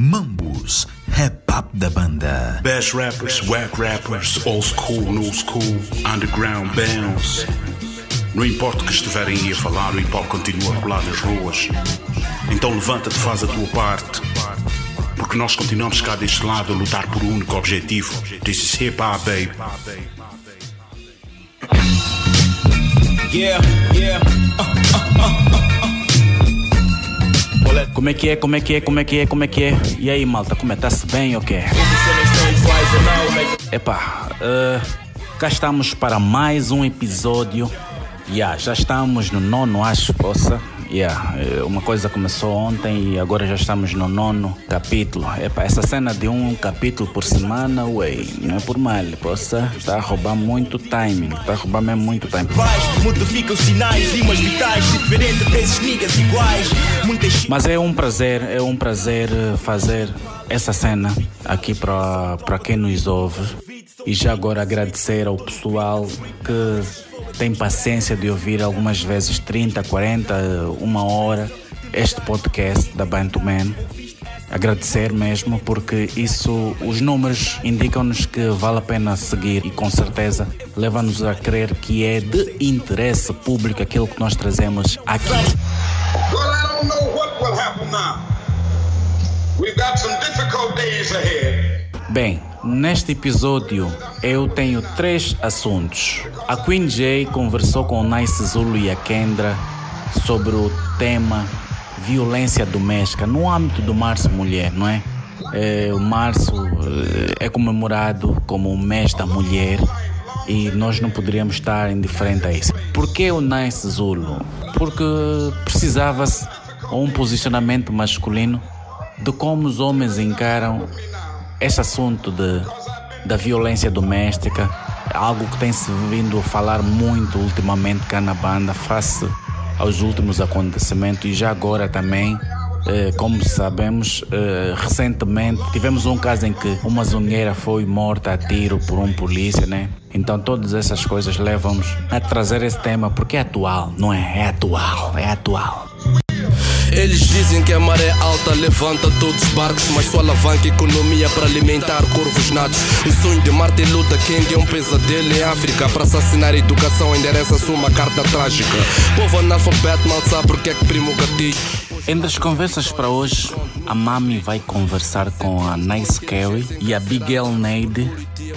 Mambus, rap up da banda. Best rappers, whack rappers, old school, new school, underground bands. Não importa o que estiverem aí a falar, o hip hop continua a rolar nas ruas. Então levanta-te, faz a tua parte. Porque nós continuamos cá deste lado a lutar por um único objetivo. This is hip hop, baby. Yeah, yeah. Como é que é, como é que é, como é que é, como é que é? E aí, malta, como é? Tá-se bem ou quê? Epá, uh, cá estamos para mais um episódio. Yeah, já estamos no nono, acho, poça. Yeah, eh, uma coisa começou ontem e agora já estamos no nono capítulo. Epa, essa cena de um capítulo por semana, ué, não é por mal, poça. Está a roubar muito timing, está a roubar mesmo muito timing. Modificam sinais, rimas vitais, diferente desses niggas iguais. Muitas Mas é um prazer, é um prazer eh, fazer essa cena aqui para quem nos ouve. E já agora agradecer ao pessoal que tem paciência de ouvir algumas vezes 30, 40, uma hora este podcast da Bantu Man. Agradecer mesmo porque isso, os números indicam-nos que vale a pena seguir e com certeza leva-nos a crer que é de interesse público aquilo que nós trazemos aqui. Bem, neste episódio eu tenho três assuntos. A Queen J conversou com o Nice Zulu e a Kendra sobre o tema violência doméstica no âmbito do Março Mulher, não é? É, o março é, é comemorado como o mês da mulher e nós não poderíamos estar indiferente a isso. Por que o Nice Zulu? Porque precisava-se um posicionamento masculino de como os homens encaram este assunto de, da violência doméstica, algo que tem se vindo a falar muito ultimamente cá na banda, face aos últimos acontecimentos e já agora também. Eh, como sabemos, eh, recentemente tivemos um caso em que uma zungueira foi morta a tiro por um polícia, né? Então todas essas coisas levam-nos a trazer esse tema porque é atual, não é? É atual, é atual. Eles dizem que a maré alta levanta todos os barcos, mas só alavanca economia para alimentar corvos natos. O sonho de Martin Luther King é um pesadelo em África. Para assassinar a educação, endereça-se uma carta trágica. Povo analfabeto mal sabe porque é que primo gatilho. Entre as conversas para hoje, a Mami vai conversar com a Nice Carey e a Bigel Neide,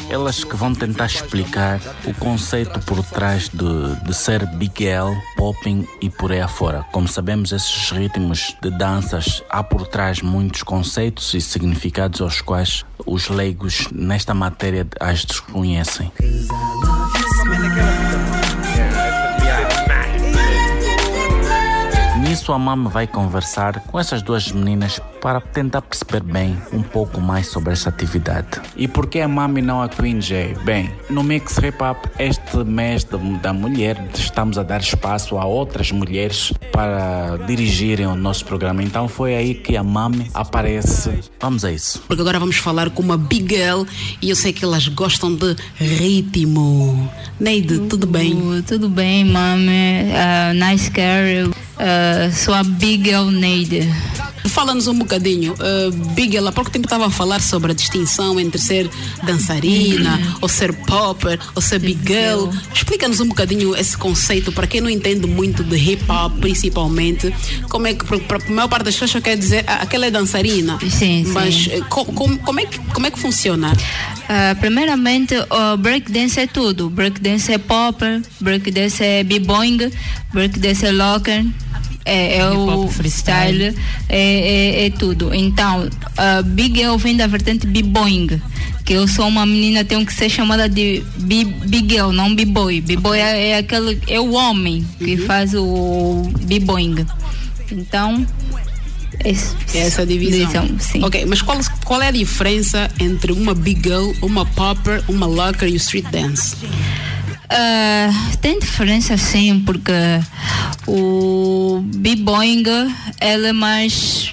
elas que vão tentar explicar o conceito por trás de, de ser Bigel, popping e por aí afora. Como sabemos, esses ritmos de danças há por trás muitos conceitos e significados aos quais os leigos nesta matéria as desconhecem. Nisso a Mama vai conversar com essas duas meninas para tentar perceber bem um pouco mais sobre esta atividade. E por que a Mami não a Queen J? Bem, no Mix Hip Hop, este mês da mulher, estamos a dar espaço a outras mulheres para dirigirem o nosso programa. Então foi aí que a Mami aparece. Vamos a isso. Porque agora vamos falar com uma big girl e eu sei que elas gostam de ritmo. Neide, tudo bem? Uh, tudo bem, mami. Uh, nice care. Uh, sou a Big Girl Neide. Fala-nos um bocadinho. Uh, Big Girl, há pouco tempo estava a falar sobre a distinção entre ser dançarina, Uhum. ou ser popper, ou ser Big Girl. Explica-nos um bocadinho esse conceito, para quem não entende muito de hip hop, principalmente. Como é que, para a maior parte das pessoas, só quer dizer, ah, aquela é dançarina. Sim, sim. Mas eh, co- com- como, é que, como é que funciona? Uh, primeiramente, o breakdance é tudo. Breakdance é popper, breakdance é b-boing, breakdance é locker. É, é o freestyle, é, é, é tudo. Então, uh, Big Girl vem da vertente b-boing, que eu sou uma menina, tenho que ser chamada de bi- Big Girl, não b-boy. B-boy é, é aquele, é o homem que faz o b-boing. Então, esse- É essa divisão. sim. Ok, mas qual, qual é a diferença entre uma big girl, uma popper, uma locker e o street dance? Ah, tem diferença sim, porque o B-Boing ela é mais,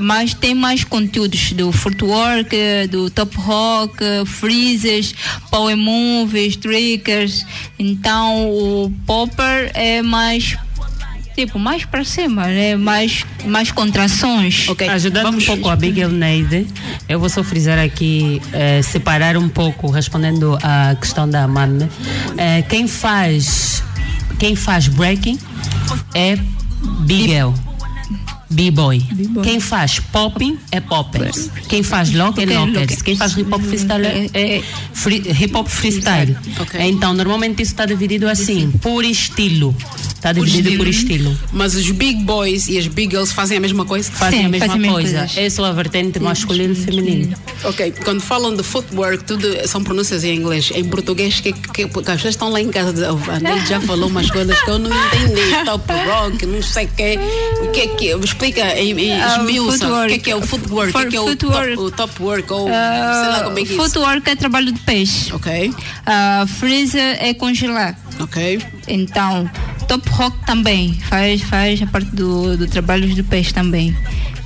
mais tem mais conteúdos do footwork, do top rock, freezes, power moves, triggers. Então o popper é mais tipo, mais para cima, né? Mais, mais contrações. Ok. Ajudando Vamos- um pouco a Bigel Neide, eu vou só frisar aqui, eh, separar um pouco, respondendo à questão da Mame. Eh, quem faz quem faz breaking é Bigel. B-boy. Quem faz popping é poppers. Quem faz lock é lockers. Quem faz hip hop freestyle é, é free- hip hop freestyle. Ok. Então, normalmente isso está dividido assim, por estilo. Está dividido por estilo. Mas os big boys e as big girls fazem a mesma coisa? Fazem Sim, a mesma fazem coisa. coisa. É só a vertente masculino e feminino. Ok, quando falam de footwork, tudo são pronúncias em inglês. Em português, que, que, porque as pessoas estão lá em casa dizendo, oh, já falou umas coisas que eu não entendi. Top rock, não sei o quê. O que é que Explica em, em Ah, esmiuça, o que é que é o footwork, o que é o top, o top work, ou sei lá como é que é. Footwork é trabalho de peixe. Ok, Uh, freezer é congelar. ok. Então, top rock também faz, faz a parte do, do trabalho do peixe também.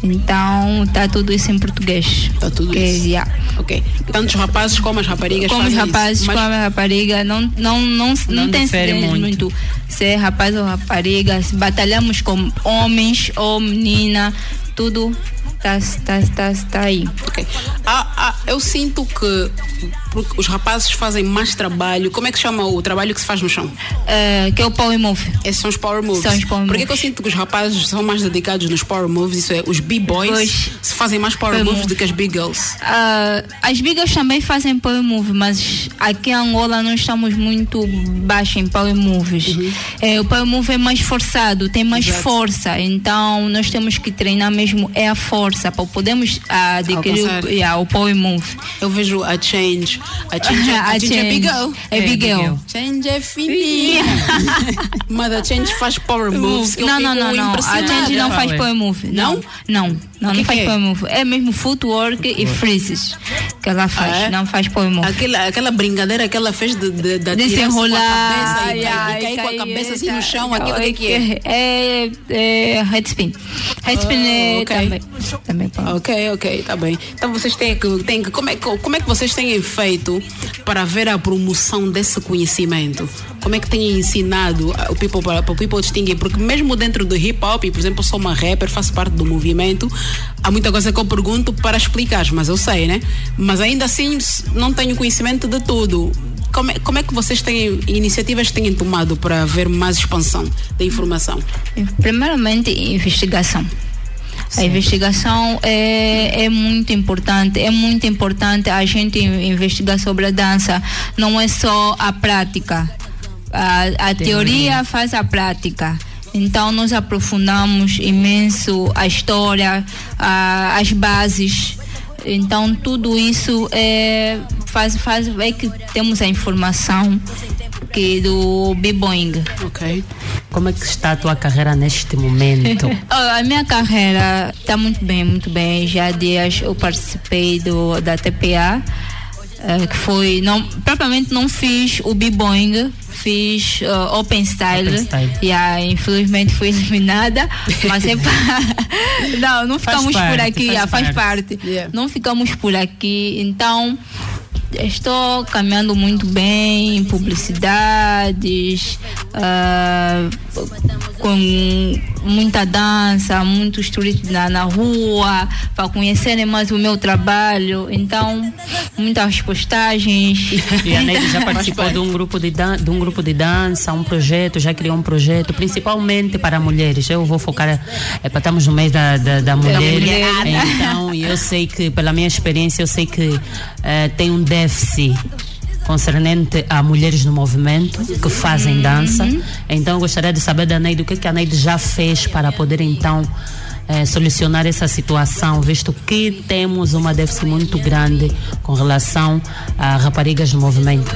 Então, tá tudo isso em português. Tá tudo Que, isso. yeah. Ok. Tanto os rapazes como as raparigas Como os rapazes, isso. Como a rapariga, não, não, não, não, tem muito. muito. Se é rapaz ou rapariga, se batalhamos com homens ou menina, tudo tá, tá, tá, tá aí. Ok. Ah, ah, eu sinto que os rapazes fazem mais trabalho. Como é que chama o trabalho que se faz no chão? Eh, que é o Power Move. Esses são os power moves. São os power Por que, que eu sinto que os rapazes são mais dedicados nos power moves? Isso é, os b-boys se fazem mais power Power moves move. do que as big girls. Ah, as bigas também fazem power move, mas aqui em Angola nós estamos muito baixos em power moves. É, o power move é mais forçado, tem mais Exato. força, então nós temos que treinar mesmo é a força para podermos ah, adquirir o, yeah, o power move. Eu vejo a Change. A Change, é- a A change é big girl. Change. É big girl. Change é fininha. Mas a Change faz power moves. Não, não, não, não. A gente não faz Power. move. Não? Não, não, não, que não faz é? power move. É mesmo footwork e freezes que ela faz. Ah, é? Não faz power move. Aquela, aquela brincadeira que ela fez de, de, de, com a enrolar cabeça e, ai, cair- ai, e cair com a cabeça assim no tá. chão, aquilo que, que é? É, é headspin. Headspin Ah, é ok. também. Também pá. Ok, ok, tá bem. Então vocês têm que. Têm que como, é, que- como é que vocês têm feito para ver a promoção desse conhecimento? Como é que têm ensinado o people para, o people distinguir? Porque mesmo dentro do hip hop, por exemplo, eu sou uma rapper, faço parte do movimento, há muita coisa que eu pergunto para explicar, mas eu sei, né? Mas ainda assim não tenho conhecimento de tudo. Como é, como é que vocês têm iniciativas que têm tomado para haver mais expansão da informação? Primeiramente, investigação. A investigação é, é muito importante, é muito importante a gente in- investigar sobre a dança. Não é só a prática. A, a teoria faz a prática. Então nós aprofundamos imenso a história, a- as bases. Então tudo isso é, faz, faz é que temos a informação que do B-Boing. Ok. Como é que está a tua carreira neste momento? Oh, a minha carreira está muito bem, muito bem. Já há dias eu participei do, da TPA, eh, que foi. Não, propriamente não fiz o B-Boing, fiz eh, Open Style. Open Style. E ah, infelizmente fui eliminada, mas é pa- Não, não Faz ficamos por parte, aqui, faz ah, faz parte. parte. Yeah. Não ficamos por aqui, então. Estou caminhando muito bem em publicidades, ah, com muita dança, muitos turistas na, na rua, para conhecerem mais o meu trabalho. Então, muitas postagens. E a Neide já participou de um, grupo de dan- de um grupo de dança, um projeto, já criou um projeto, principalmente para mulheres. Eu vou focar, é, estamos no mês da, da, da mulher, mulher. então, e eu sei que, pela minha experiência, eu sei que eh, tem um déficit concernente a mulheres no movimento que fazem dança. Então, gostaria de saber da Neide o que, que a Neide já fez para poder, então, eh, solucionar essa situação, visto que temos uma déficit muito grande com relação a raparigas no movimento.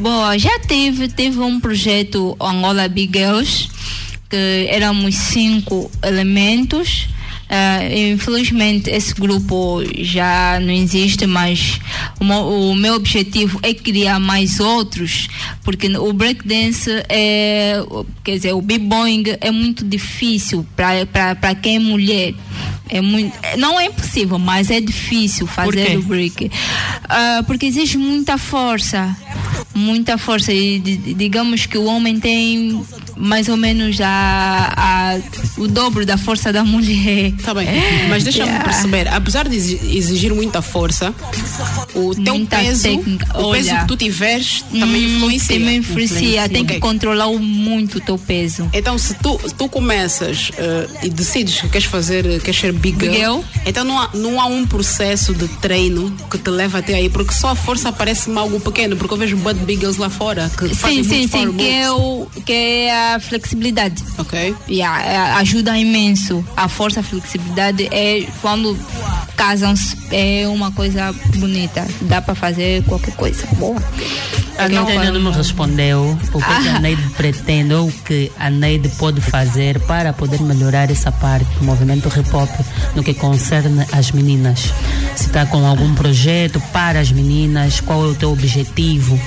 Bom, já tive, tive um projeto Angola Big Girls, que éramos cinco elementos. Ah, infelizmente esse grupo já não existe, mas o, o meu objetivo é criar mais outros, porque o breakdance é, quer dizer, o b-boying é muito difícil para quem é mulher. É muito, não é impossível, mas é difícil fazer quê? o break. Ah, porque exige muita força. Muita força. E di- digamos que o homem tem mais ou menos a, a, o dobro da força da mulher. Tá bem, mas deixa-me Yeah. perceber, apesar de exi- exigir muita força, o teu Muita peso, técnica. o peso Olha. que tu tiveres também Hum, influencia. Também influencia. Tem que Ok. controlar muito o teu peso. Então, se tu, tu começas eh, e decides que queres fazer, queres ser big girl, Big girl. então não há, não há um processo de treino que te leva até aí, porque só a força parece-me algo pequeno, porque eu vejo butt big girls lá fora que fazem Sim, sim, sim, que é, o, que é a flexibilidade. Ok. Yeah, ajuda imenso. A força, a flexibilidade é quando casam-se, é uma coisa bonita. Dá para fazer qualquer coisa. Boa. A Neide ainda não me respondeu o que, que a Neide pretende ou o que a Neide pode fazer para poder melhorar essa parte do movimento hip hop no que concerne as meninas. Se está com algum projeto para as meninas, qual é o teu objetivo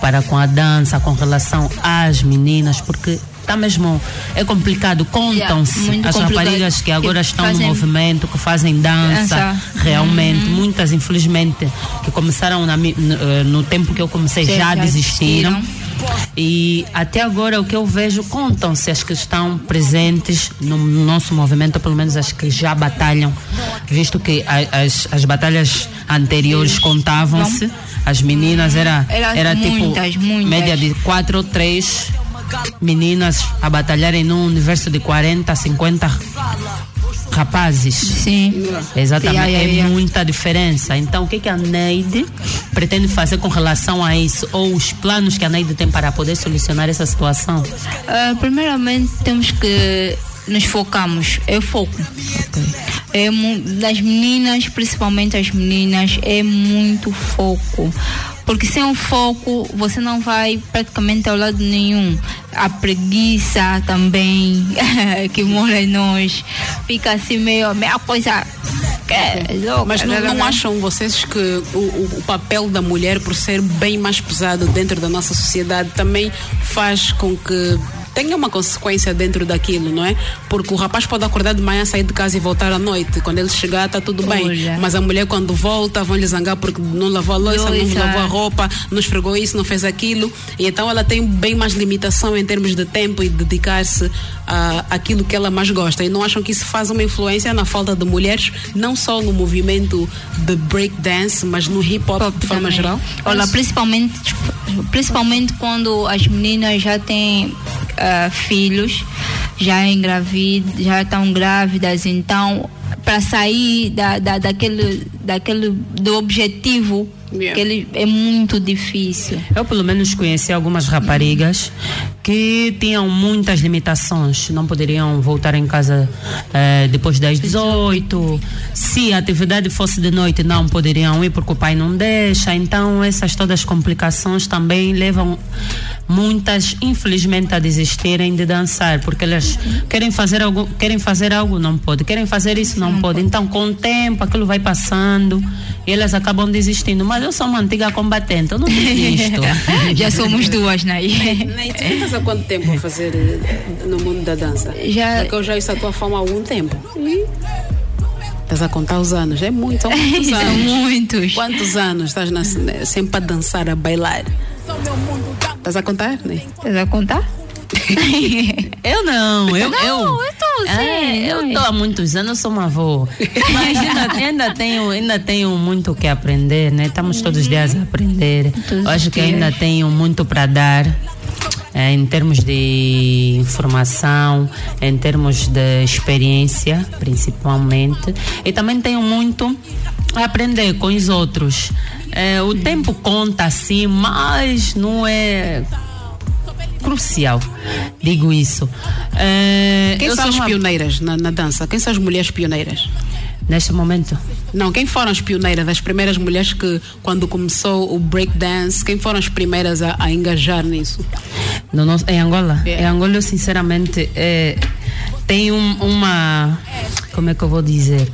para com a dança, com relação às meninas, porque está mesmo, é complicado, contam-se Yeah, as complicado. raparigas que agora Que estão fazem- no movimento, que fazem dança, Dança. realmente, Uhum. muitas infelizmente que começaram na no, eh, no tempo que eu comecei Já- já, já desistiram. E até agora o que eu vejo contam-se as que estão presentes no nosso movimento, pelo menos as que já batalham, visto que as, as batalhas anteriores contavam-se, as meninas era, Era tipo muitas, muitas. média de quatro ou três meninas a batalharem num universo de 40, 50 rapazes. Sim. Exatamente, é muita diferença. Então, o que, que a Neide pretende fazer com relação a isso? Ou os planos que a Neide tem para poder solucionar essa situação? Ah, primeiramente temos que nos focamos, é foco. É mu- das meninas, principalmente as meninas, é muito foco. Porque sem o foco você não vai praticamente ao lado nenhum. A preguiça também que mora em nós fica assim meio, meio coisa. que é louca, Mas não, não acham vocês que o- o papel da mulher, por ser bem mais pesado dentro da nossa sociedade, também faz com que tenha uma consequência dentro daquilo, não é? Porque o rapaz pode acordar de manhã, sair de casa e voltar à noite. Quando ele chegar, está tudo bem. Olha. Mas a mulher, quando volta, vão lhe zangar porque não lavou a louça, não lavou a roupa, não esfregou isso, não fez aquilo. E então ela tem bem mais limitação em termos de tempo e dedicar-se a aquilo que ela mais gosta. E não acham que isso faz uma influência na falta de mulheres, não só no movimento de breakdance, mas no hip hop de forma também. geral? Olha, principalmente, principalmente quando as meninas já têm filhos, já engravidam, já estão grávidas, então para sair da, da, daquele, daquele do objetivo Yeah. que ele é muito difícil. Eu, pelo menos, conheci algumas raparigas que tinham muitas limitações. Não poderiam voltar em casa eh, depois das 18. Se a atividade fosse de noite, não poderiam ir porque o pai não deixa. Então, essas todas as complicações também levam muitas, infelizmente, a desistirem de dançar porque elas querem fazer algo, querem fazer algo, não pode. Querem fazer isso, não, pode. Então, com o tempo, aquilo vai passando e elas acabam desistindo. Mas eu sou uma antiga combatente, eu não desisto. já somos duas, né? Ney, tu estás há quanto tempo a fazer eh, no mundo da dança? Já- Porque eu já ouço a tua fama há algum tempo. Estás a contar os anos, é muito, são muitos São anos. muitos. Quantos anos estás na, sempre a dançar, a bailar? Estás a contar, né? Estás a contar? Eu não, eu. Não, eu, eu tô, É, sim, eu não. estou há muitos anos, sou uma avó. Mas ainda, ainda, tenho, ainda tenho muito o que aprender, né? Estamos todos os dias a aprender. Todos Eu acho que ainda tenho muito para dar. eh, em termos de informação, em termos de experiência, principalmente, e também tenho muito a aprender com os outros. Eh, o tempo conta sim, mas não é crucial, digo isso. Eh, Quem são as uma- pioneiras na, na dança? Quem são as mulheres pioneiras? Neste momento, Não, quem foram as pioneiras, as primeiras mulheres que, quando começou o breakdance, quem foram as primeiras a, a engajar nisso? no nosso, em Angola, É. em Angola eu sinceramente eh, tenho um- uma, como é que eu vou dizer,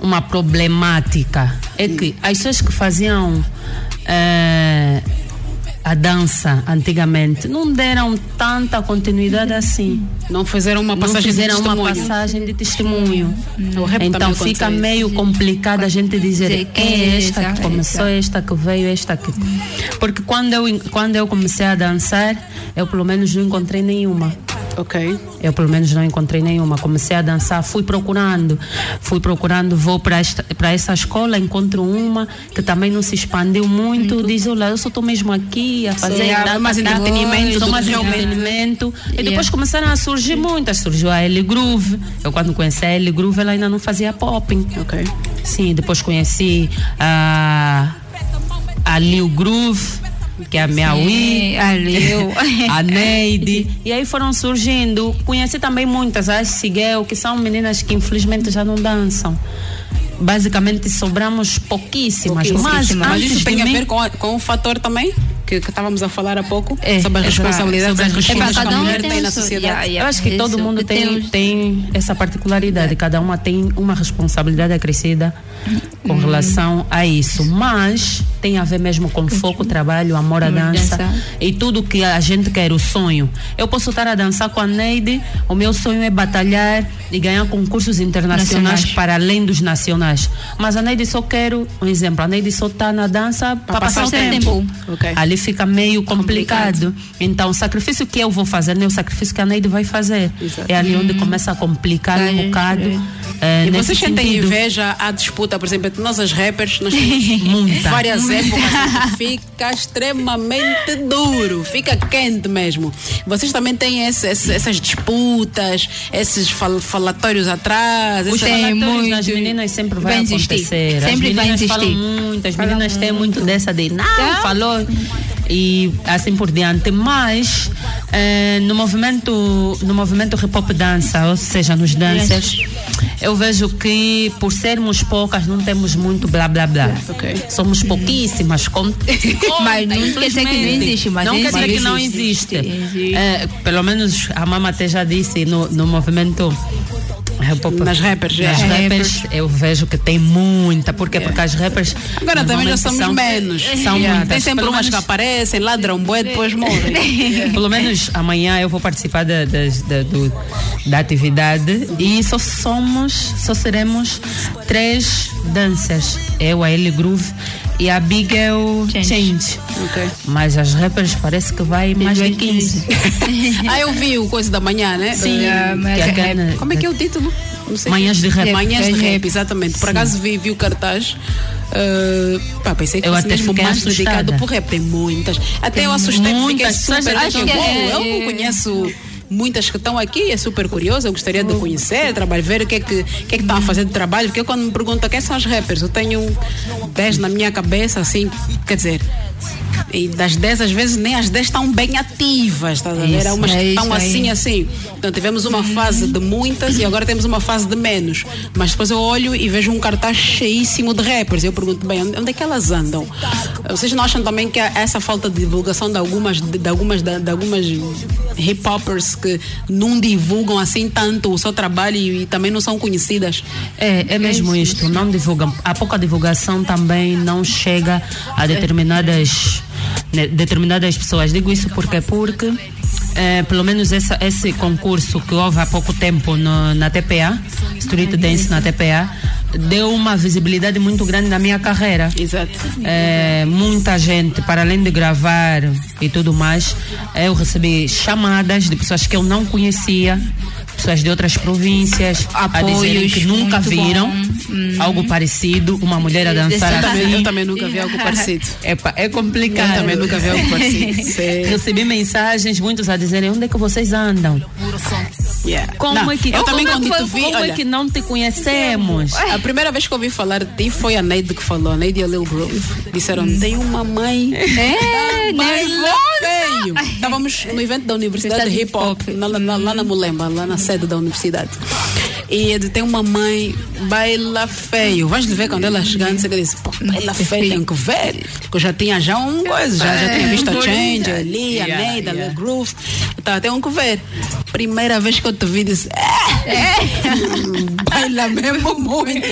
uma problemática. É que as pessoas que faziam eh, a dança antigamente não deram tanta continuidade assim. Não fizeram uma Não passagem de fizeram uma testemunho. passagem de testemunho. O rap Então fica meio complicado a gente dizer quem é esta essa, que começou, esta que veio, esta que. Porque quando eu, quando eu comecei a dançar, eu pelo menos não encontrei nenhuma. Ok. Eu pelo menos não encontrei nenhuma. Comecei a dançar, fui procurando, fui procurando, vou para esta para essa escola, encontro uma que também não se expandiu muito, diz, olha, eu só estou mesmo aqui a fazer Sim, mais entretenimento mais entretenimento. E Yeah. depois começaram a surgir muitas, surgiu a Ellie Groove. Eu quando conheci a Ellie Groove, ela ainda não fazia popping. Ok. Sim, depois conheci a a Lil Groove, que é a minha a a Neide. E aí foram surgindo. Conheci também muitas, as Siguel, que são meninas que infelizmente já não dançam. Basicamente sobramos pouquíssimas. Mas, Mas antes isso tem a ver com, com o fator também que, que estávamos a falar há pouco É, sobre as exato, responsabilidades sobre as que a Cada mulher tem tem na sociedade. Yeah, yeah. Eu acho que todo Isso, mundo tem, tem essa particularidade, cada uma tem uma responsabilidade acrescida com Hum. relação a isso. Mas tem a ver mesmo com foco, trabalho, amor à à dança dança. e tudo que a gente quer, o sonho. Eu posso estar a dançar com a Neide, o meu sonho é batalhar e ganhar concursos internacionais Nacionais. para além dos nacionais. Mas a Neide só quero, um exemplo, a Neide só está na dança para passar, o tempo. Ok. Ali fica meio complicado. Então, o sacrifício que eu vou fazer não é o sacrifício que a Neide vai fazer. Exato. É ali onde começa a complicar um Vai, bocado. eh, E nesse vocês sentem inveja à disputa, por exemplo, entre nós as rappers, nós temos várias épocas fica extremamente duro, fica quente mesmo. Vocês também têm esse- esse- essas disputas, esses fal- falatórios atrás, Os essas- Tem muito. meninas sempre vai, Vai acontecer. Sempre as vai meninas existir. falam muito, as meninas têm muito dessa de não, Tá. falou e assim por diante. Mas eh, no movimento no movimento hip hop dança, ou seja, nos dancers, eu vejo que por sermos poucas não temos muito blá blá blá. Ok. Somos pouquíssimas. Com, Mas não quer dizer que não existe, mas não quer dizer que não existe. existe. Existe. Eh, pelo menos a mama até já disse no, no movimento hip hop- Nas rappers, é. nas rappers, eu vejo que tem muita, porque porque as rappers Agora também já somos são- menos. São Yeah, muitas. Tem sempre Pelo umas que menos- aparecem, ladram bué, depois morrem. Pelo menos amanhã eu vou participar da, do- da atividade e só somos, só seremos três danças. Eu, a Ellie Groove e a Bigel Change. Change. Ok. Mas as rappers parece que vai mais de 15. Ah, eu vi o Coisa da Manhã, né? Sim, mas que é é aquela- Como é que é o título? Não sei. Manhãs de rap. Manhãs de Manhãs de rap, exatamente. Por acaso vi, vi o cartaz. eh, pá, pensei que Eu fosse até mesmo fiquei mais dedicado por rap. Tem muitas. Até eu assustei, fiquei muitas super. pessoas Acho que é, é- eu não conheço muitas que estão aqui, é super curioso. Eu gostaria de conhecer, trabalhar, ver o que é que, que, é que estão a fazer de trabalho. Porque quando me perguntam quem são as rappers, eu tenho 10 na minha cabeça, assim, quer dizer. E das 10, às vezes, nem as 10 estão bem ativas, estás a ver? Isso, Há umas é que estão aí. assim, assim. Então tivemos uma fase de muitas e agora temos uma fase de menos. Mas depois eu olho e vejo um cartaz cheíssimo de rappers. Eu pergunto, bem, onde é que elas andam? Vocês não acham também que essa falta de divulgação de algumas, de, algumas, de, algumas hip hoppers que não divulgam assim tanto o seu trabalho e, também não são conhecidas? É, é mesmo isto, não divulgam. A pouca divulgação também não chega a determinadas, né, determinadas pessoas. Digo isso porque porque eh, pelo menos essa, esse concurso que houve há pouco tempo no- na TPA, Street Dance na TPA, deu uma visibilidade muito grande na minha carreira. Exato. É, muita gente, para além de gravar e tudo mais, eu recebi chamadas de pessoas que eu não conhecia, pessoas de outras províncias, a dizerem Apoios, que nunca viram bom. algo parecido, uma mulher a dançar Eu também, assim. eu também nunca vi algo parecido. Epa, é complicado. Eu também nunca vi algo parecido. Sei. Recebi mensagens, muitos a dizerem onde é que vocês andam. Yeah. Como Não, é que, eu também quando que- vi, como olha, é que não te conhecemos? A primeira vez que eu ouvi falar de ti foi a Neide que falou, a Neide e a Lil Groove. Disseram, tem uma mãe. É, feio. Estávamos no evento da Universidade de Hip Hop, na- na- lá na Mulemba, lá na sede da universidade. E ele tem uma mãe, baila feio. Vais ver quando ela chegando, você disse, pô, baila feio, tem que ver. Porque eu já tinha já um coisa, já, já tinha visto a Change ali, a Yeah, Neide, a yeah. Lil Groove. Então, tem um que ver. Primeira vez que eu te vi, disse, é, baila mesmo muito.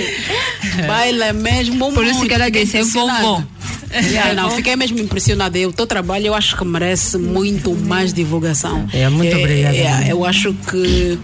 Baila mesmo muito. Por isso que ela disse, é vovó. Yeah, não, fiquei mesmo impressionada. O teu trabalho eu acho que merece muito mais divulgação. É, muito obrigada. é, eu acho que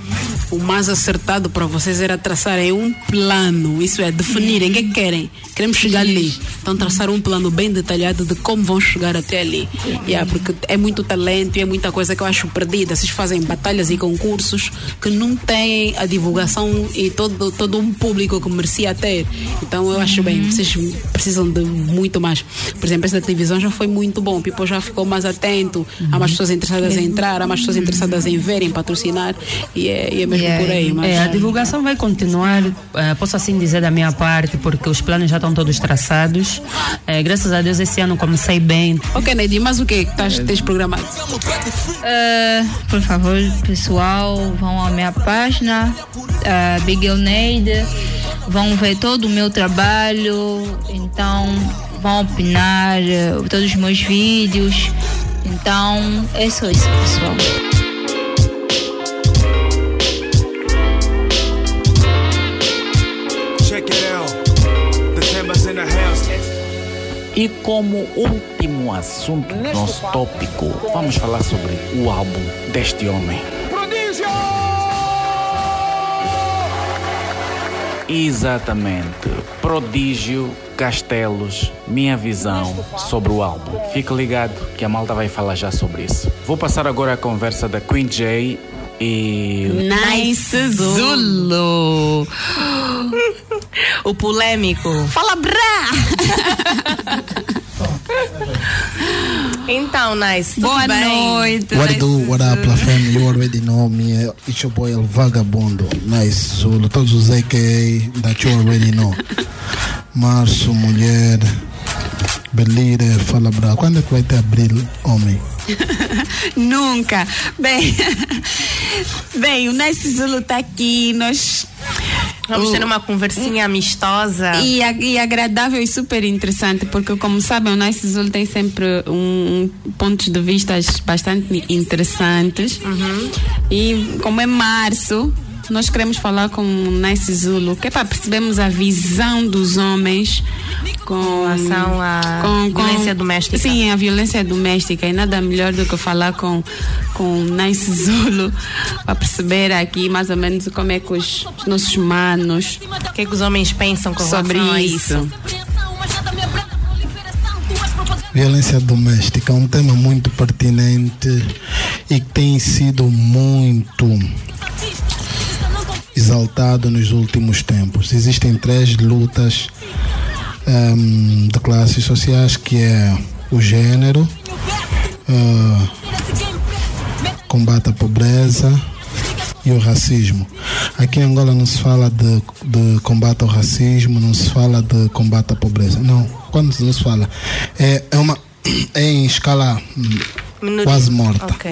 o mais acertado para vocês era traçarem um plano, isso é, definirem o que é que querem. Queremos chegar ali. Então, traçar um plano bem detalhado de como vão chegar até ali. Yeah, porque é muito talento e é muita coisa que eu acho perdida. Vocês fazem batalhas e concursos que não têm a divulgação e todo, todo um público que merecia ter. Então, eu acho bem, vocês precisam de muito mais. Por exemplo, esta televisão já foi muito bom. O People já ficou mais atento. Há mais pessoas interessadas em entrar, há mais pessoas interessadas em ver, em patrocinar. E é, e é mesmo por aí. Mas... É, a divulgação vai continuar, eh, posso assim dizer da minha parte, porque os planos já estão todos traçados. Eh, graças a Deus esse ano comecei bem. Ok, Neide, mas o que estás, tens programado? Uh, por favor, pessoal, vão à minha página, uh, Big Neide, vão ver todo o meu trabalho, então vão opinar uh, todos os meus vídeos. Então, é só isso, pessoal. Check it out. The Timbers in the house. E como último assunto do nosso tópico, vamos falar sobre o álbum deste homem. Exatamente. Prodígio, Castelos, minha visão sobre o álbum. Fique ligado que a malta vai falar já sobre isso. Vou passar agora a conversa da Queen J e. Nice Zulu. o polêmico. Fala brá! Então, Nice, tudo Boa bem? noite. What do, what up, La Fam? You already know me. It's your boy El Vagabundo. Nice Zulu. Todos os AKA that you already know. Março, mulher, Belire, fala bravo. Quando é que vai ter abril, homem? Nunca. Bem, bem, o Nice Zulu tá aqui, nós... Vamos o- ter uma conversinha amistosa. E, e agradável e super interessante, porque como sabem, o Nice Zulu tem sempre um, um pontos de vista bastante interessantes. E como é março, nós queremos falar com o Nice Zulu, que é para percebermos a visão dos homens com relação à violência doméstica. Sim, a violência doméstica. E nada melhor do que falar com, com o Nice Zulu para perceber aqui mais ou menos como é que os, os nossos manos. O que é que os homens pensam com sobre relação a isso? isso? Violência doméstica é um tema muito pertinente e que tem sido muito exaltado nos últimos tempos. Existem três lutas ehm, de classes sociais que é o gênero, ah, combate à pobreza e o racismo. Aqui em Angola não se fala de, de combate ao racismo, não se fala de combate à pobreza. Não, quando não se fala, é, é uma é em escala hum, Minoria. quase morta. Ok.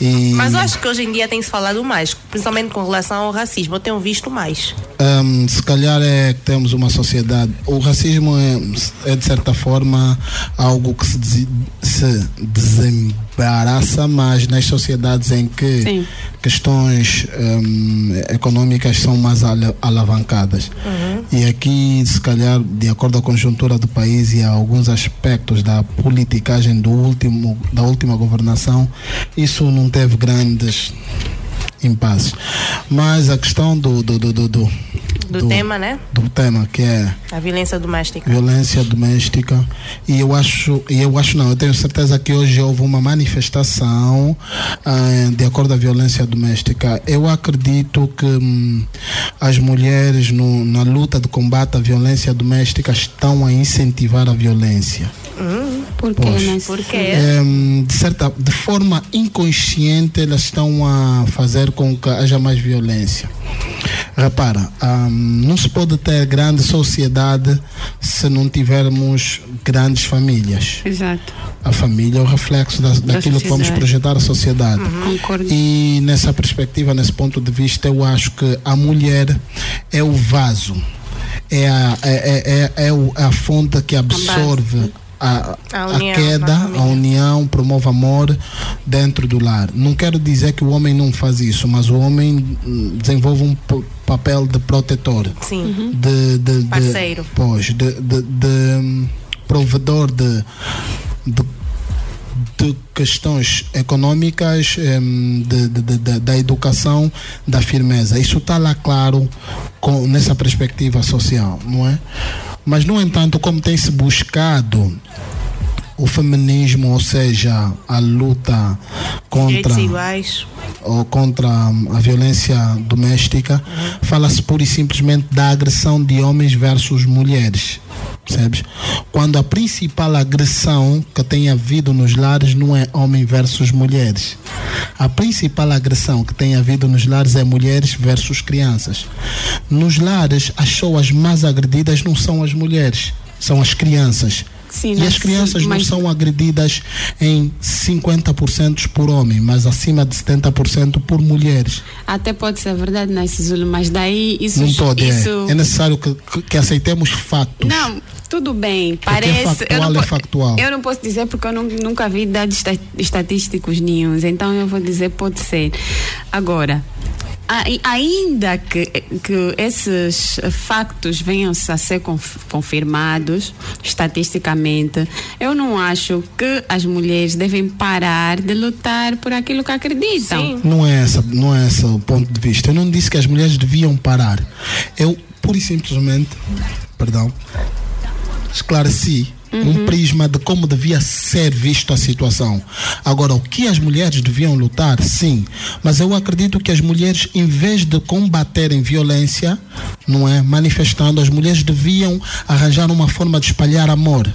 E, Mas eu acho que hoje em dia tem-se falado mais, principalmente com relação ao racismo. Eu tenho visto mais. Hum, se calhar é que temos uma sociedade. O racismo é, é, de certa forma algo que se, se desembaraça mais nas sociedades em que questões hum, econômicas são mais ala- alavancadas. E aqui, se calhar, de acordo com a conjuntura do país e a alguns aspectos da politicagem do último, da última governação, isso não teve grandes impasses. Mas a questão do, do, do, do, do, Do, tema, né? do tema que é A violência doméstica. violência doméstica e eu acho e eu acho não eu tenho certeza que hoje houve uma manifestação ah, de acordo à violência doméstica eu acredito que hum, as mulheres no, na luta de combate à violência doméstica estão a incentivar a violência Por Pois. quê, né? Porque Em, de certa de forma inconsciente elas estão a fazer com que haja mais violência repara hum, não se pode ter grande sociedade se não tivermos grandes famílias. Exato. a família é o reflexo da, daquilo que vamos projetar a sociedade. Concordo. e nessa perspectiva nesse ponto de vista eu acho que a mulher é o vaso. É a, é, é, é, é a fonte que absorve a, A a união, queda, a a, família. união, promove amor dentro do lar. Não quero dizer que o homem não faz isso, mas o homem hum, desenvolve um papel de protetor, Sim. de, de, de- Parceiro. pois, de, de, de, hum, provedor de, de, de questões econômicas, de, de- de- de- da educação, da firmeza. Isso está lá claro com, nessa perspectiva social, não é? Mas, no entanto, como tem se buscado o feminismo, ou seja, a luta contra ou contra a violência doméstica, fala-se pura e simplesmente da agressão de homens versus mulheres. Percebes? Quando a principal agressão que tem havido nos lares não é homem versus mulheres. A principal agressão que tem havido nos lares é mulheres versus crianças. Nos lares, as pessoas mais agredidas não são as mulheres, são as crianças. Sim, e as crianças mas- não são agredidas em 50% por homem, mas acima de 70% por mulheres. Até pode ser verdade, Nice Zulu, mas daí isso. não pode, é. isso... é. necessário que, que, aceitemos fatos. Não, tudo bem, é parece. factual, eu, não é eu não posso dizer porque eu nu- nunca vi dados esta- estatísticos nenhums, então eu vou dizer pode ser. Agora, ainda que, que esses factos venham a ser conf- confirmados estatisticamente, eu não acho que as mulheres devem parar de lutar por aquilo que acreditam. Não é, essa, não é esse o ponto de vista. Eu não disse que as mulheres deviam parar. Eu, pura e simplesmente, perdão, esclareci um prisma de como devia ser vista a situação. Agora, o que as mulheres deviam lutar, sim, mas eu acredito que as mulheres, em vez de combaterem violência, não é, manifestando, as mulheres deviam arranjar uma forma de espalhar amor.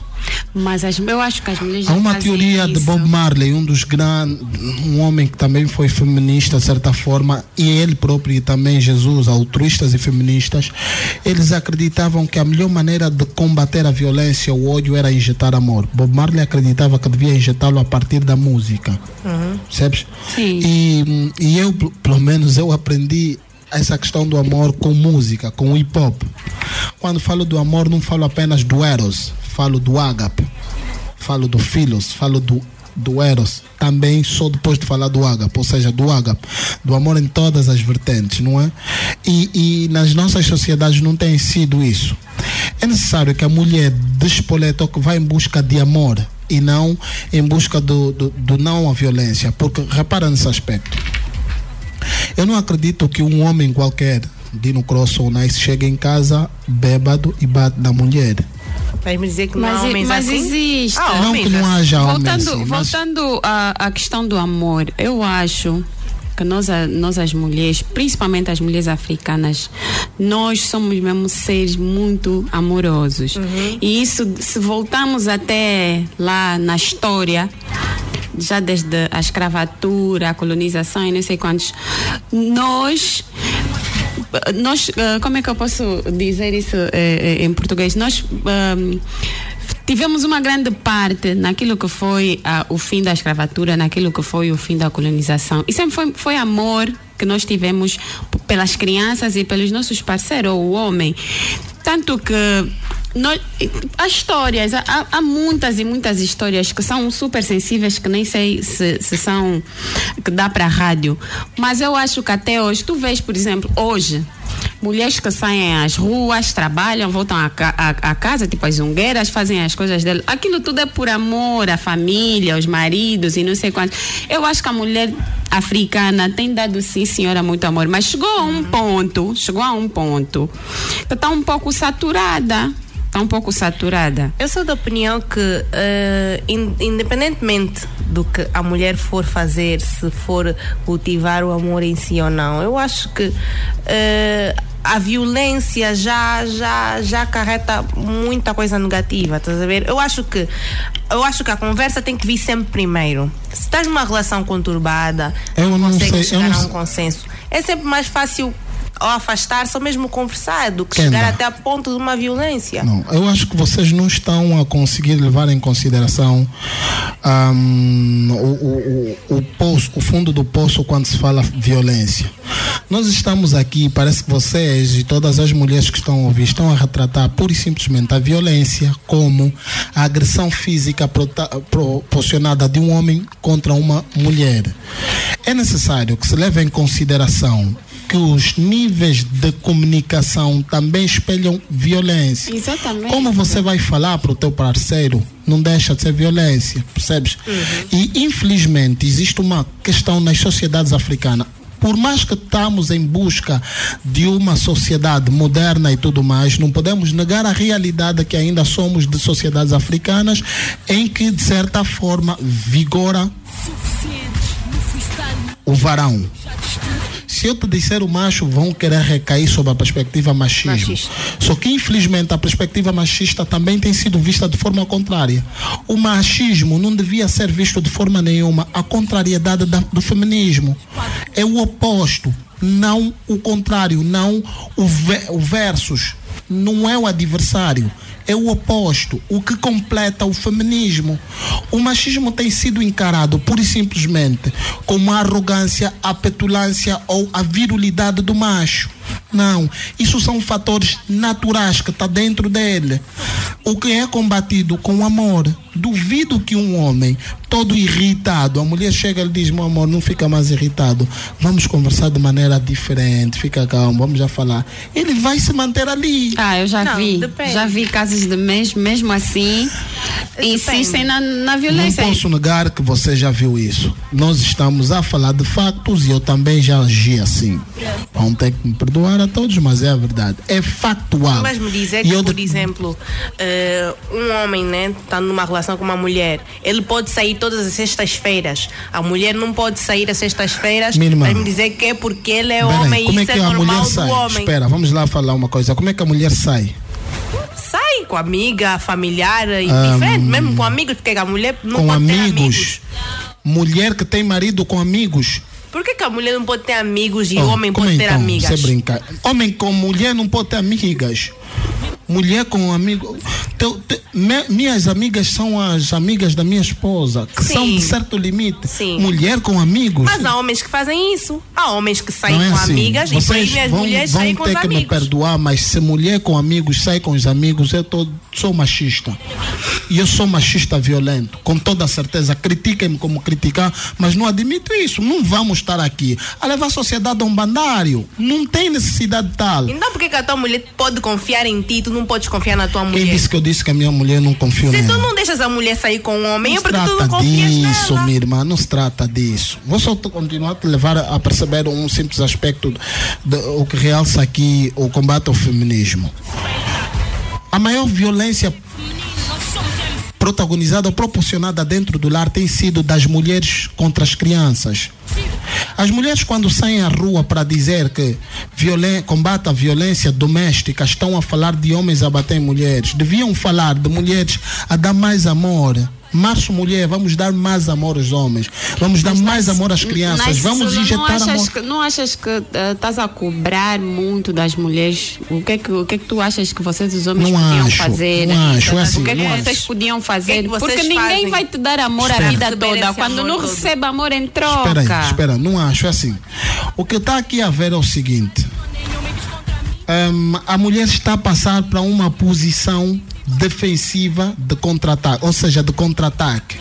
Mas as- eu acho que as mulheres Há uma teoria de isso. Bob Marley, um dos grandes, um homem que também foi feminista de certa forma, e ele próprio e também Jesus, altruístas e feministas, eles acreditavam que a melhor maneira de combater a violência, o ódio, era injetar amor. Bob Marley acreditava que devia injetá-lo a partir da música. Percebes? Sim. E, e eu, pelo- pelo menos, eu aprendi essa questão do amor com música, com hip hop. Quando falo do amor, não falo apenas do Eros, falo do Ágape, falo do Philos, falo do, do Eros. Também só depois de falar do Ágape, ou seja, do Ágape, do amor em todas as vertentes, não é? E, e nas nossas sociedades não tem sido isso. É necessário que a mulher despoleta que vai em busca de amor e não em busca do, do, do não à violência, porque repara nesse aspecto. Eu não acredito que um homem qualquer, Dino Cross ou Nice, chegue em casa bêbado e bate na mulher. Vais me dizer que não há Mas, homens mas assim? existe. Ah, Não que não assim. haja homens voltando, assim, mas voltando à, à questão do amor, eu acho que nós, nós as mulheres, principalmente as mulheres africanas, nós somos mesmo seres muito amorosos. E isso, se voltarmos até lá na história, já desde a escravatura, a colonização e não sei quantos, nós nós, ah, como é que eu posso dizer isso eh, eh, em português? Nós ahm, tivemos uma grande parte naquilo que foi ah, o fim da escravatura, naquilo que foi o fim da colonização. E sempre foi, foi amor que nós tivemos pelas crianças e pelos nossos parceiros, o homem. Tanto que nós, há histórias, há, há- muitas e muitas histórias que são super sensíveis, que nem sei se, se são, que dá para rádio. Mas eu acho que até hoje, tu vês, por exemplo, hoje, mulheres que saem às ruas, trabalham, voltam a casa, tipo as zungueiras, fazem as coisas dela. Aquilo tudo é por amor à família, aos maridos e não sei quantos. Eu acho que a mulher africana tem dado, sim, senhora, muito amor, mas chegou a um ponto, chegou a um ponto que está um pouco saturada. Está um pouco saturada. Eu sou da opinião que, in- independentemente do que a mulher for fazer, se for cultivar o amor em si ou não, eu acho que eh, a violência já, já, já acarreta muita coisa negativa, estás a ver? Eu acho que eu acho que a conversa tem que vir sempre primeiro. Se estás numa relação conturbada, Eu não consegues sei, eu chegar não a um sei. consenso. É sempre mais fácil ou afastar-se ou mesmo conversar do que chegar até a ponto de uma violência. Não, eu acho que vocês não estão a conseguir levar em consideração ahm, o, o, o, poço, o fundo do poço quando se fala violência. Nós estamos aqui, parece que vocês e todas as mulheres que estão a ouvir estão a retratar pura e simplesmente a violência como a agressão física proporcionada de um homem contra uma mulher. É necessário que se leve em consideração que os níveis de comunicação também espelham violência. Exatamente. Como você vai falar para o teu parceiro, não deixa de ser violência, percebes? E infelizmente existe uma questão nas sociedades africanas. Por mais que estamos em busca de uma sociedade moderna e tudo mais, não podemos negar a realidade que ainda somos de sociedades africanas em que, de certa forma, vigora o varão. Se eu te disser o macho, vão querer recair sobre a perspectiva machismo. Machista. Só que, infelizmente, a perspectiva machista também tem sido vista de forma contrária. O machismo não devia ser visto de forma nenhuma a contrariedade da- do feminismo. É o oposto, não o contrário, não o, ve- o versus. Não é o adversário, é o oposto, o que completa o feminismo. O machismo tem sido encarado pura e simplesmente como a arrogância, a petulância ou a virilidade do macho. Não, isso são fatores naturais que está dentro dele. O que é combatido com amor. Duvido que um homem todo irritado, a mulher chega e lhe diz: Meu amor, não fica mais irritado. Vamos conversar de maneira diferente, fica calmo, vamos já falar. Ele vai se manter ali. Ah, eu já Não, vi. depende. Já vi casos de mesmo, mesmo assim, insistem na, na violência. Não posso negar que você já viu isso. Nós estamos a falar de factos e eu também já agi assim. Vão ter que me perdoar a todos, mas é a verdade. É factual. Mas me dizer que, eu por de- exemplo, eh, um homem, né, tá numa relação com uma mulher, ele pode sair todas as sextas-feiras. A mulher não pode sair às sextas-feiras. Vai me dizer que é porque ele é Peraí, homem e é isso é a mulher normal do sai? homem. Espera, vamos lá falar uma coisa. Como é que a mulher sai? Sai com amiga, familiar e Ah, diferente, mesmo com amigos, porque a mulher não com pode ter amigos. amigos. Mulher que tem marido com amigos. Por que, que a mulher não pode ter amigos e Oh, o homem pode ter então? amigas? Você brinca. Homem com mulher não pode ter amigas. Mulher com amigo. Teu- te- me- minhas amigas são as amigas da minha esposa, que Sim. são de certo limite. Sim. Mulher com amigos. Mas há homens que fazem isso. Há homens que saem é com assim. amigas e Vocês proíbem as vão, mulheres vão saírem com ter os que me amigos. perdoar, mas se mulher com amigos sai com os amigos, eu tô, sou machista. E eu sou machista violento, com toda certeza. Critiquem-me como criticar, mas não admito isso. Não vamos estar aqui a levar a sociedade a um bandário. Não tem necessidade tal. Então por que a tua mulher pode confiar em ti tu não podes confiar na tua mulher? Quem disse que eu disse que a minha mulher não confia Se nela? tu não deixas a mulher sair com um homem, é Não se porque tu não trata confias disso, nela. minha irmã, não se trata disso. Vou só continuar a te levar a perceber um simples aspecto do o que realça aqui o combate ao feminismo. A maior violência protagonizada ou proporcionada dentro do lar tem sido das mulheres contra as crianças. As mulheres, quando saem à rua para dizer que violen combate a violência doméstica, estão a falar de homens a bater mulheres. Deviam falar de mulheres a dar mais amor. Março Mulher, vamos dar mais amor aos homens. Vamos dar mais amor às crianças. Vamos injetar não achas amor. Que, não achas que eh, estás a cobrar muito das mulheres? O que, é que, o que é que tu achas que vocês, os homens, Não podiam acho, fazer? não acho, é assim, o que é que não vocês acho. podiam fazer? Porque ninguém fazem? vai te dar amor Espera. a vida toda. Quando não todo. recebe amor em Espera troca. aí, espera, não acho é assim. O que está aqui a ver é o seguinte: Hum, a mulher está a passar para uma posição defensiva de contra-ataque, ou seja, de contra-ataque.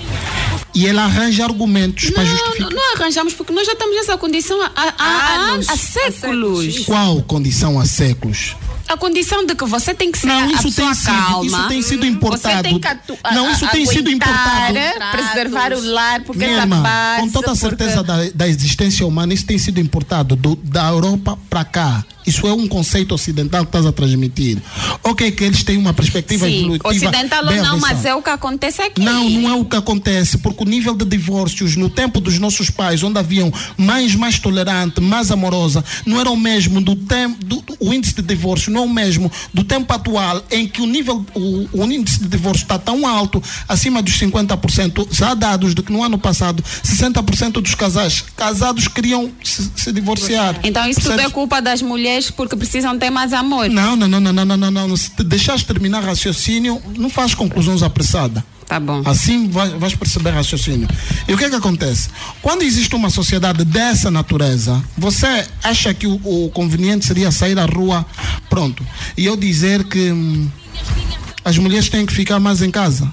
E ela arranja argumentos para justificar. Não, não arranjamos porque nós já estamos nessa condição há, há- há- Anos, há há séculos. séculos. Qual condição há séculos? A condição de que você tem que ser Não, isso tem sido- calma. isso tem sido Você importado. tem a- Não, isso a- tem sido importado. Preservar o lar, porque Minha irmã, base, com toda a porque- certeza da, da existência humana, isso tem sido importado do- da Europa para cá. Isso é um conceito ocidental que estás a transmitir. Ok, que eles têm uma perspectiva Sim, evolutiva. ocidental ou não, mas é o que acontece aqui. Não, não é o que acontece, porque o nível de divórcios no tempo dos nossos pais, onde haviam mães mais tolerantes, mais amorosas, não era o mesmo do tempo, do, o índice de divórcio não é o mesmo do tempo atual, em que o nível, o, o índice de divórcio está tão alto, acima dos 50%. Já dados de que no ano passado, 60% dos casais casados queriam se, se divorciar. Então isso tudo é culpa das mulheres porque precisam ter mais amor. Não, não, não, não, não, não, não, não. Se deixares terminar raciocínio, não faz conclusões apressadas. Tá bom. Assim vai- vais perceber raciocínio. E o que é que acontece? Quando existe uma sociedade dessa natureza, você acha que o, o conveniente seria sair à rua, pronto, e eu dizer que hum, as mulheres têm que ficar mais em casa?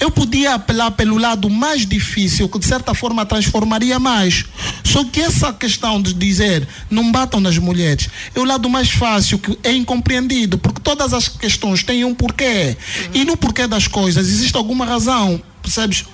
Eu podia apelar pelo lado mais difícil, que de certa forma transformaria mais. Só que essa questão de dizer não batam nas mulheres é o lado mais fácil, que é incompreendido, porque todas as questões têm um porquê. E no porquê das coisas existe alguma razão, percebes?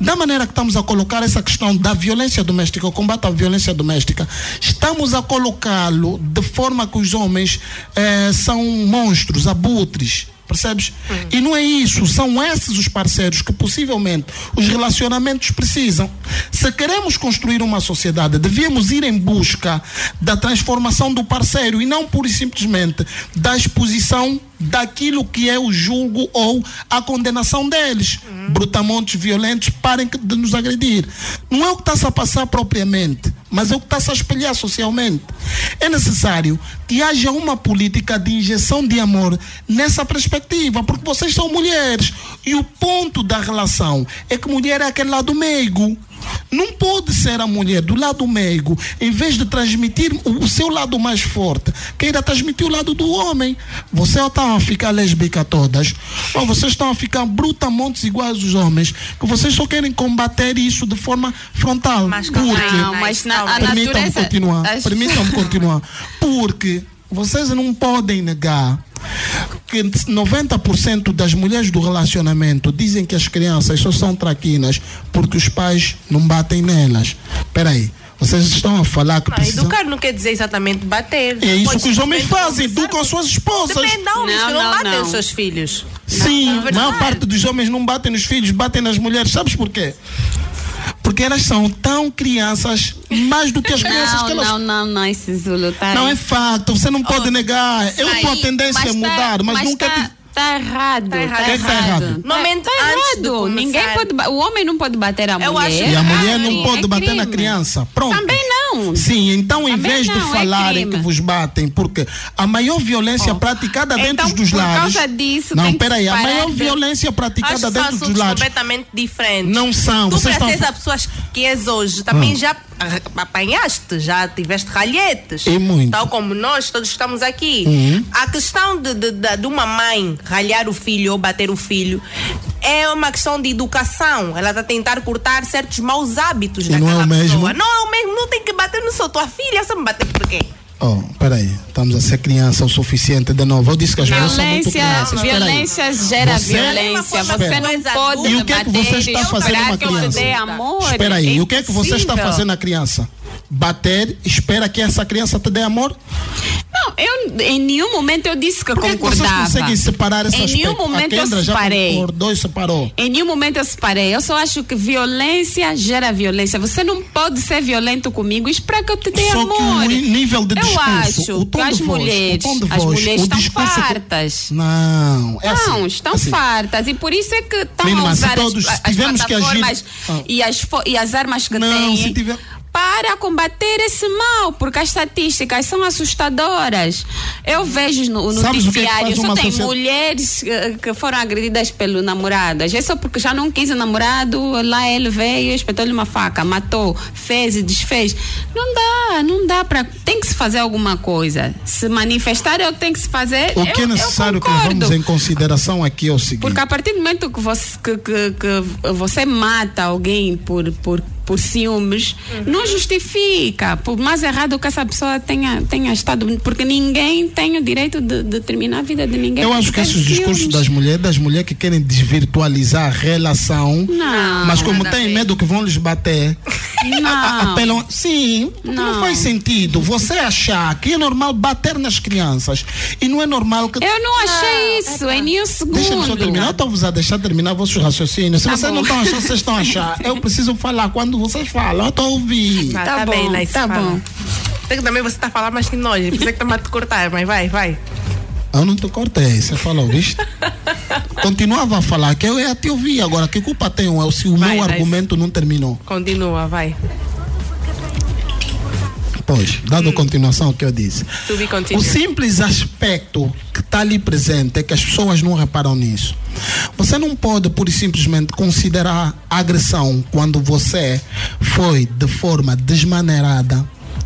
Da maneira que estamos a colocar essa questão da violência doméstica, o combate à violência doméstica, estamos a colocá-lo de forma que os homens eh, são monstros, abutres. Percebes? E não é isso, são esses os parceiros que possivelmente os relacionamentos precisam. Se queremos construir uma sociedade, devíamos ir em busca da transformação do parceiro e não pura e simplesmente da exposição daquilo que é o julgo ou a condenação deles. Brutamontes violentos, parem de nos agredir. Não é o que está-se a passar propriamente, mas é o que está-se a espelhar socialmente. É necessário que haja uma política de injeção de amor nessa perspectiva, porque vocês são mulheres e o ponto da relação é que mulher é aquele lado meigo. Não pode ser a mulher do lado meigo, em vez de transmitir o, seu lado mais forte, queira transmitir o lado do homem. Vocês estão a ficar lésbica todas, ou vocês estão a ficar brutamontes iguais aos homens, que vocês só querem combater isso de forma frontal. Porque, Não, mas na, a permitam-me natureza. continuar, as- permitam-me continuar, porque vocês não podem negar que 90% das mulheres do relacionamento dizem que as crianças só são traquinas porque os pais não batem nelas. Espera aí, vocês estão a falar que Não, precisam... educar não quer dizer exatamente bater. É isso Pode que os homens fazem, educam as suas esposas. Depende Não, não, não, batem não. os seus filhos. Sim, Não, a é verdade. maior parte dos homens não batem nos filhos, batem nas mulheres. Sabes por quê? Porque elas são tão crianças, mais do que as crianças Não, que elas não, não, não, esse Zulu tá Não é fato, você não pode negar. Eu Aí, estou a tendência a mudar, tá- mas, mas nunca. tá- Tá errado. Tá errado. O que é que tá errado? Tá antes de errado. Ninguém pode, o homem não pode bater a Eu mulher. acho E a mulher não pode é bater na crime. criança. Pronto. Também não. Sim, então em Também vez de não, é falarem crime. que vos batem, porque a maior violência praticada dentro Então, dos por lares. causa disso, não, peraí, a maior de- violência Acho praticada são dentro dos lares. completamente diferentes. Não são, Tu, vocês estão- seres a pessoa que és hoje, também Hum. já apanhaste, já tiveste ralhetes. E muito. Tal como nós, todos estamos aqui. Uhum. A questão de, de, de, uma mãe ralhar o filho ou bater o filho é uma questão de educação. Ela está a tentar cortar certos maus hábitos E não é daquela o mesmo? pessoa. Não é o mesmo, não tem que bater, não sou tua filha, você me bater por quê? Oh, peraí, estamos a ser criança o suficiente de novo. Eu disse que as são Violência, crianças. Peraí. violência gera Você- violência. Você não pode E o que é que você está fazendo uma criança? Espera aí, o que é que você está fazendo na criança? Bater, espera que essa criança te dê amor? Não, eu em nenhum momento eu disse que Por que, que vocês concordava. conseguem separar esse Em nenhum momento eu separei. concordou e separou. Em nenhum momento eu separei. Eu só acho que violência gera violência. Você não pode ser violento comigo e esperar que eu te dê Só amor. que o nível de eu discurso, acho que as voz, mulheres, de as voz, mulheres estão que- fartas. Não, é não, assim, estão assim. fartas e por isso é que estão a se usar todos as, as que agir- Ah. e, as, e as armas que Não, têm se tiver- para combater esse mal, porque as estatísticas são assustadoras. Eu vejo no, no é noticiário, só tem mulheres eh, que foram agredidas pelo namorado. Às vezes só porque já não quis o namorado, lá ele veio, espetou-lhe uma faca, matou, fez e desfez. Não dá, não dá para. Tem que se fazer alguma coisa. Se manifestar é o que tem que se fazer. O que eu, é necessário eu que levamos em consideração aqui é o seguinte. Porque a partir do momento que você, que, que- que você mata alguém por, por, por ciúmes, não justifica. Por mais errado que essa pessoa tenha, tenha estado. Porque ninguém tem o direito de, de terminar a vida de ninguém. Eu acho que esses discursos das mulheres, das mulheres que querem desvirtualizar a relação, Não, mas como têm medo que vão lhes bater, Não. apelam. Sim, não. Não. faz sentido você achar que é normal bater nas crianças e não é normal que. Eu não achei isso em nenhum segundo. Deixa-me só terminar, eu estou a deixar terminar vossos raciocínios. Se Tá vocês bom. não estão achando, vocês estão a achar. Eu preciso falar quando vocês falam, eu a ouvir. Tá, Tá tá bom, bem, Nice, tá fala. bom. Sei que também você está a falar mais que nós, isso é que está a te cortar, mas vai, vai. Eu não te cortei, você falou, viste? Continuava a falar que eu ia te ouvir. Agora, que culpa tenho eu se o Vai, meu Nice. argumento não terminou? Continua, vai. Pois, dando Hum. continuação ao que eu disse. O simples aspecto que está ali presente é que as pessoas não reparam nisso. Você não pode, pura e simplesmente, considerar agressão quando você foi de forma desmaneirada,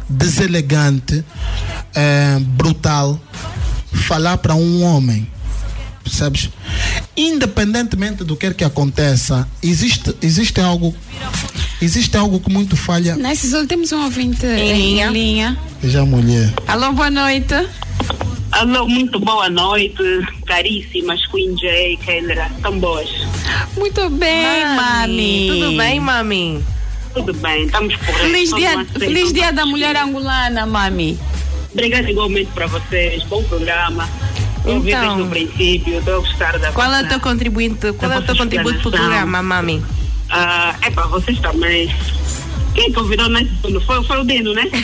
deselegante, eh, brutal, falar para um homem. Percebes? Independentemente do que quer que aconteça, existe, existe algo Existe algo que muito falha. Nesse Zul temos um ouvinte em, linha. linha. Já mulher. Alô, boa noite. Alô, muito boa noite, caríssimas Queen J, Kendra, tão boas. Muito bem, mami. Tudo bem, mami? Tudo bem, estamos por aí. Feliz dia, feliz dia da mulher angolana, mami. Obrigada igualmente para vocês, bom programa. Ouvi Então. desde o princípio, estou a gostar da Qual é o teu contributo, qual é o teu contributo para o programa, mami? Ah, é para vocês também. Quem convidou o Nice foi, foi o Dino, né?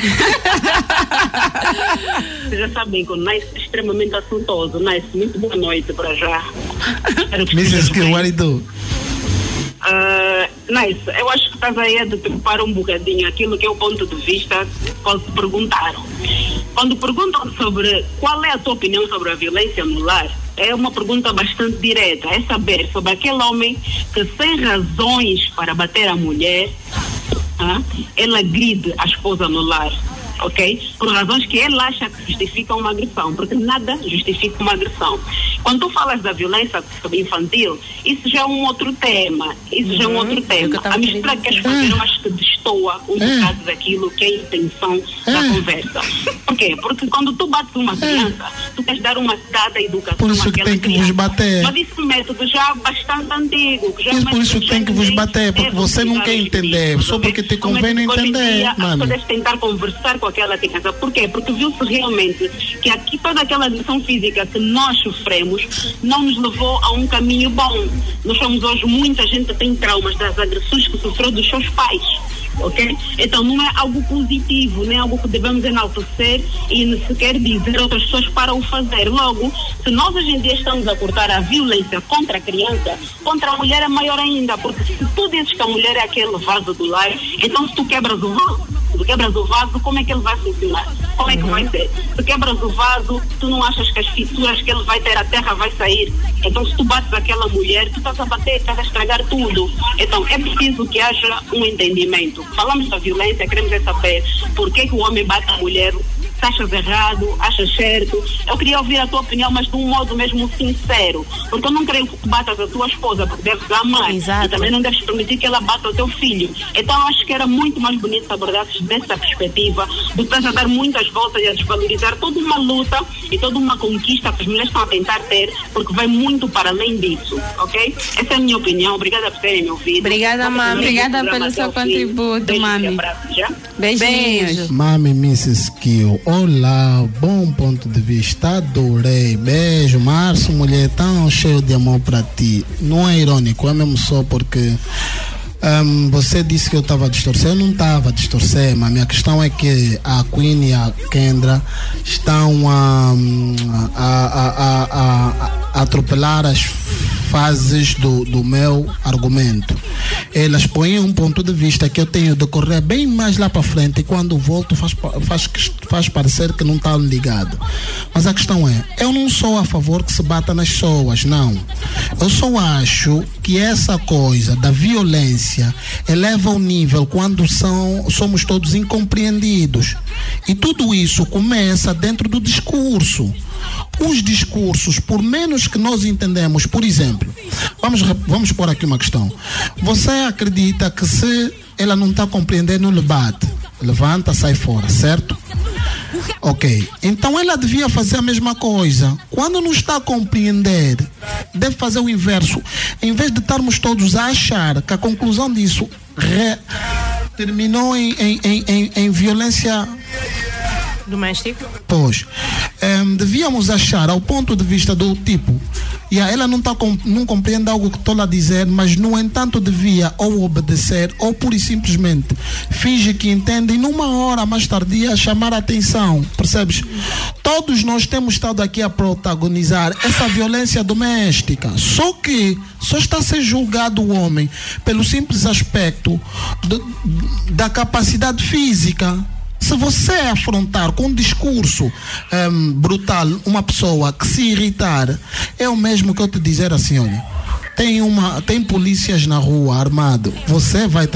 Vocês já sabem que o Nice é extremamente assuntoso. Nice, muito boa noite para já. Mrs. it do? Ah, nice, eu acho que estás aí a deturpar um bocadinho aquilo que é o ponto de vista quando te perguntaram. Quando perguntam sobre qual é a tua opinião sobre a violência no lar, é uma pergunta bastante direta. É saber sobre aquele homem que, sem razões para bater a mulher, ah, ele agride a esposa no lar. Ok? Por razões que ele acha que justificam uma agressão, porque nada justifica uma agressão. Quando tu falas da violência infantil, isso já é um outro tema. Isso já é um outro tema. A mistura que queres fazer, eu acho que destoa um bocado daquilo que é a intenção da conversa. Por quê? Porque quando tu bates uma criança, tu queres dar uma dada educação Por isso que tem que criança. vos bater. Mas isso é um método já bastante antigo. Já é Isso, por isso que tem que vos bater, porque você não quer entender, só porque te é convém não entender, dia, As pessoas tentar conversar com aquela criança. Por quê? Porque viu-se realmente que aqui toda aquela agressão física que nós sofremos não nos levou a um caminho bom. Nós somos hoje, muita gente tem traumas das agressões que sofreu dos seus pais. Ok? Então não é algo positivo, não é algo que devemos enaltecer e sequer dizer outras pessoas para o fazer. Logo, se nós hoje em dia estamos a cortar a violência contra a criança, contra a mulher é maior ainda, porque se tu dizes que a mulher é aquele vaso do lar, então se tu quebras o vaso, se tu quebras o vaso, como é que ele vai funcionar? Como é que vai ser? Se quebras o vaso, tu não achas que as fissuras que ele vai ter, a terra vai sair. Então, se tu bates aquela mulher, tu estás a bater, estás a estragar tudo. Então, é preciso que haja um entendimento. Falamos da violência, queremos saber por que, que o homem bate a mulher, se achas errado, achas certo. Eu queria ouvir a tua opinião, mas de um modo mesmo sincero. Porque eu não creio que tu batas a tua esposa, porque deves amar. E também não deves permitir que ela bata o teu filho. Então eu acho que era muito mais bonito se abordasses dessa perspectiva do que estás a dar muitas voltas e a desvalorizar toda uma luta e toda uma conquista que as mulheres estão a tentar ter, porque vai muito para além disso, ok? Essa é a minha opinião. Obrigada por terem me ouvido. Obrigada, mami. Obrigada pelo seu contributo, mami. Beijinhos. Mami Mrs. Kill, olá, bom ponto de vista, adorei, beijo, Março, mulher tão cheio de amor para ti. Não é irônico, é mesmo só porque hum, você disse que eu estava a distorcer, eu não estava a distorcer, mas a minha questão é que a Queen e a Kendra estão a, a, a, a, atropelar as fases do, do meu argumento. Elas põem um ponto de vista que eu tenho de correr bem mais lá para frente e quando volto faz, faz, faz parecer que não está ligado. Mas a questão é, eu não sou a favor que se bata nas pessoas, não. Eu só acho que essa coisa da violência eleva o nível quando são, somos todos incompreendidos. E tudo isso começa dentro do discurso os discursos, por menos que nós entendemos, por exemplo, vamos, vamos pôr aqui uma questão. Você acredita que se ela não está compreendendo, lhe bate, levanta, sai fora, certo? Ok, então ela devia fazer a mesma coisa. Quando não está a compreender, deve fazer o inverso. Em vez de estarmos todos a achar que a conclusão disso re- terminou em, em, em, em violência Doméstico? Pois, em, devíamos achar ao ponto de vista do tipo, e ela não, tá não compreende algo que estou a dizer, mas no entanto devia ou obedecer ou pura e simplesmente finge que entende e numa hora mais tardia chamar a atenção, percebes? Todos nós temos estado aqui a protagonizar essa violência doméstica, só que só está a ser julgado o homem pelo simples aspecto do- da capacidade física se você afrontar com um discurso ehm, brutal uma pessoa que se irritar, é o mesmo que eu te dizer assim, olha. Tem, uma, tem polícias na rua armado. Você vai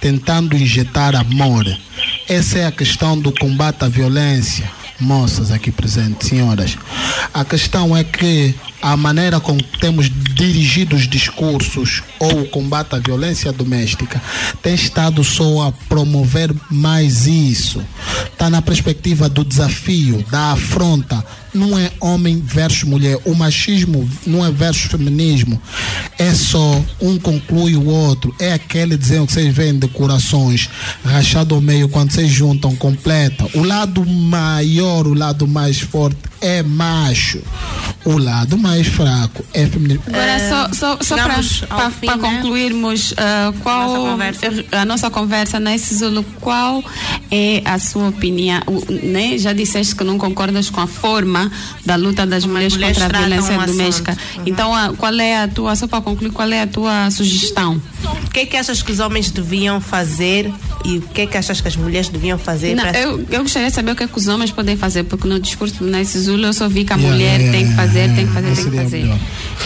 tentando injetar amor. Essa é a questão do combate à violência. Moças aqui presentes, senhoras. A questão é que a maneira como temos dirigido os discursos ou o combate à violência doméstica tem estado só a promover mais isso. Está na perspectiva do desafio, da afronta. Não é homem versus mulher. O machismo não é versus feminismo. É só um conclui o outro. É aquele desenho que vocês veem de corações rachado ao meio quando vocês juntam, completa. O lado maior, o lado mais forte é macho. O lado mais fraco é feminino. Agora, só, só, só para né? concluirmos, ah, qual Nossa conversa. a nossa conversa nesse Zulu, qual é a sua opinião? O- né? Já disseste que não concordas com a forma da luta das mulheres, mulheres contra a violência assunto. doméstica. Uhum. Então, a- qual é a tua, só para concluir, qual é a tua sugestão? O que é que achas que os homens deviam fazer e o que é que achas que as mulheres deviam fazer Não, para eu, eu gostaria de saber o que, é que os homens podem fazer, porque no discurso do Nice Zulu eu só vi que a Yeah, mulher yeah, tem que fazer, yeah, tem que fazer, seria melhor.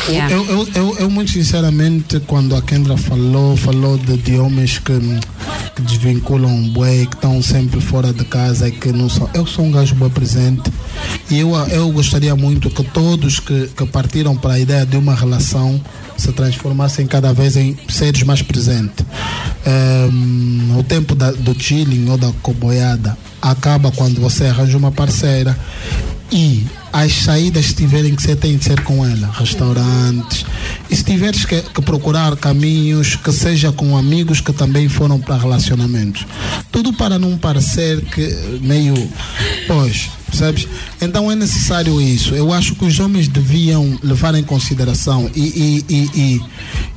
Yeah. Eu, eu, eu, eu, muito sinceramente, quando a Kendra falou, falou de, de homens que, que desvinculam o bué, que estão sempre fora de casa e que não são. Eu sou um gajo bem presente e eu, eu gostaria muito que todos que, que partiram para a ideia de uma relação se transformassem cada vez em seres mais presentes. Ehm, o tempo da, do chilling ou da coboiada acaba quando você arranja uma parceira e as saídas tiverem que ser, têm que ser com ela, restaurantes. E se tiveres que, que procurar caminhos que seja com amigos que também foram para relacionamentos. Tudo para não parecer que meio. Pois, percebes? Então é necessário isso. Eu acho que os homens deviam levar em consideração e, e, e, e,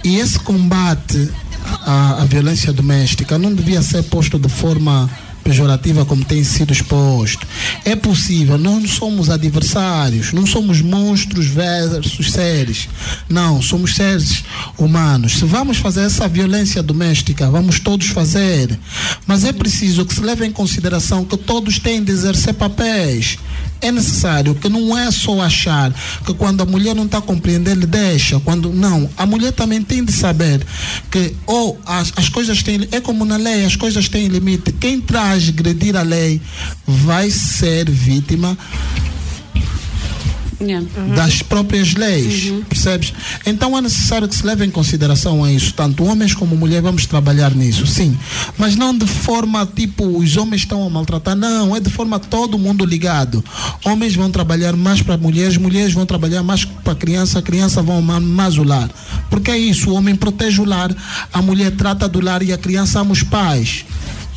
e esse combate à, à violência doméstica não devia ser posto de forma pejorativa como tem sido exposto. É possível, nós não somos adversários, não somos monstros versus seres. Não, somos seres humanos. Se vamos fazer essa violência doméstica, vamos todos fazer. Mas é preciso que se leve em consideração que todos têm de exercer papéis. É necessário que não é só achar que quando a mulher não está compreendendo, deixa. Quando não, a mulher também tem de saber que ou as, as coisas têm é como na lei, as coisas têm limite. Quem transgredir a lei vai ser vítima Yeah. das próprias leis, percebes? Então é necessário que se leve em consideração isso, tanto homens como mulheres vamos trabalhar nisso, sim, mas não de forma tipo os homens estão a maltratar, não, é de forma todo mundo ligado. Homens vão trabalhar mais para mulheres, mulheres vão trabalhar mais para criança, a criança vão amar mais o lar, porque é isso, o homem protege o lar, a mulher trata do lar e a criança ama os pais.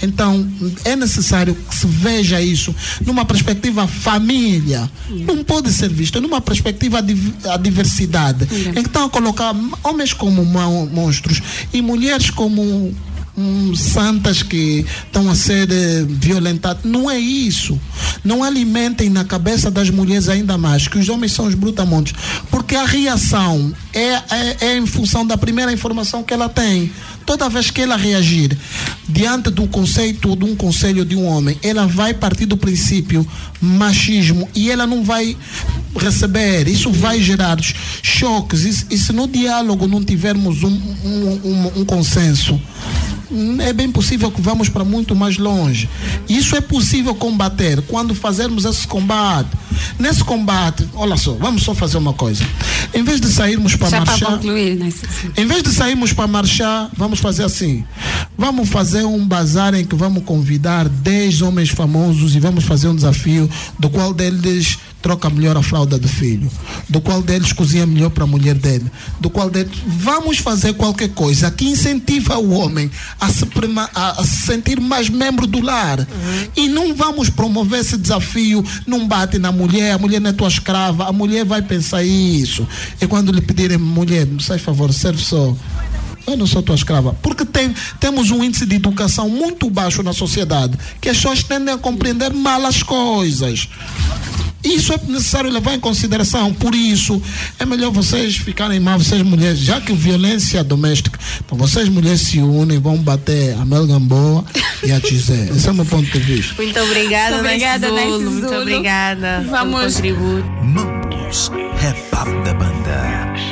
Então, é necessário que se veja isso numa perspectiva família. Não pode ser visto numa perspectiva a diversidade. A colocar homens como mon- monstros e mulheres como hum, santas que estão a ser eh, violentadas. Não é isso. Não alimentem na cabeça das mulheres ainda mais que os homens são os brutamontes. Porque a reação é, é, é em função da primeira informação que ela tem. Toda vez que ela reagir diante do conceito de um conselho de um homem, ela vai partir do princípio machismo e ela não vai receber. Isso vai gerar choques. E, se- no diálogo não tivermos um, um, um, um consenso, é bem possível que vamos para muito mais longe. Isso é possível combater quando fazermos esse combate. Nesse combate, olha só, vamos só fazer uma coisa. Em vez de sairmos para Já marchar. concluir, Zulu. Em vez de sairmos para marchar, vamos fazer assim. Vamos fazer um bazar em que vamos convidar 10 homens famosos e vamos fazer um desafio do qual deles troca melhor a fralda do filho, do qual deles cozinha melhor para a mulher dele, do qual deles vamos fazer qualquer coisa que incentiva o homem a se, prema- a- a se sentir mais membro do lar. E não vamos promover esse desafio não bate na mulher, a mulher não é tua escrava, a mulher vai pensar isso. E quando lhe pedirem mulher, sai favor, serve só eu não sou tua escrava. Porque tem, temos um índice de educação muito baixo na sociedade, que as pessoas tendem a compreender mal as coisas. Isso é necessário levar em consideração. Por isso, é melhor vocês ficarem mal, vocês mulheres, já que violência doméstica, então vocês mulheres se unem, vão bater a Mel Gamboa e a Tizé. Esse é o meu ponto de vista. Muito obrigada, Muito obrigada, Zulu. Muito obrigada Vamos-. Mambos, rap up da banda.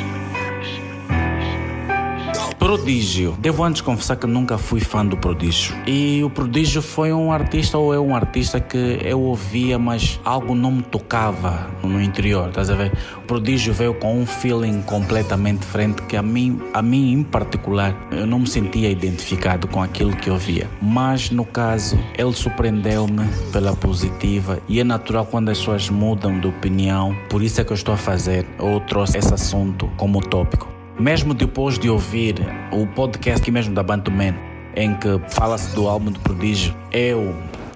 Prodígio. Devo antes confessar que nunca fui fã do Prodígio. E o Prodígio foi um artista ou é um artista que eu ouvia, mas algo não me tocava no interior, estás a ver? O Prodígio veio com um feeling completamente diferente que a mim, a mim em particular, eu não me sentia identificado com aquilo que ouvia. Mas no caso, ele surpreendeu-me pela positiva e é natural quando as pessoas mudam de opinião. Por isso é que eu estou a fazer ou trouxe esse assunto como tópico. Mesmo depois de ouvir o podcast aqui mesmo da Bantuman, em que fala-se do álbum do Prodígio, eu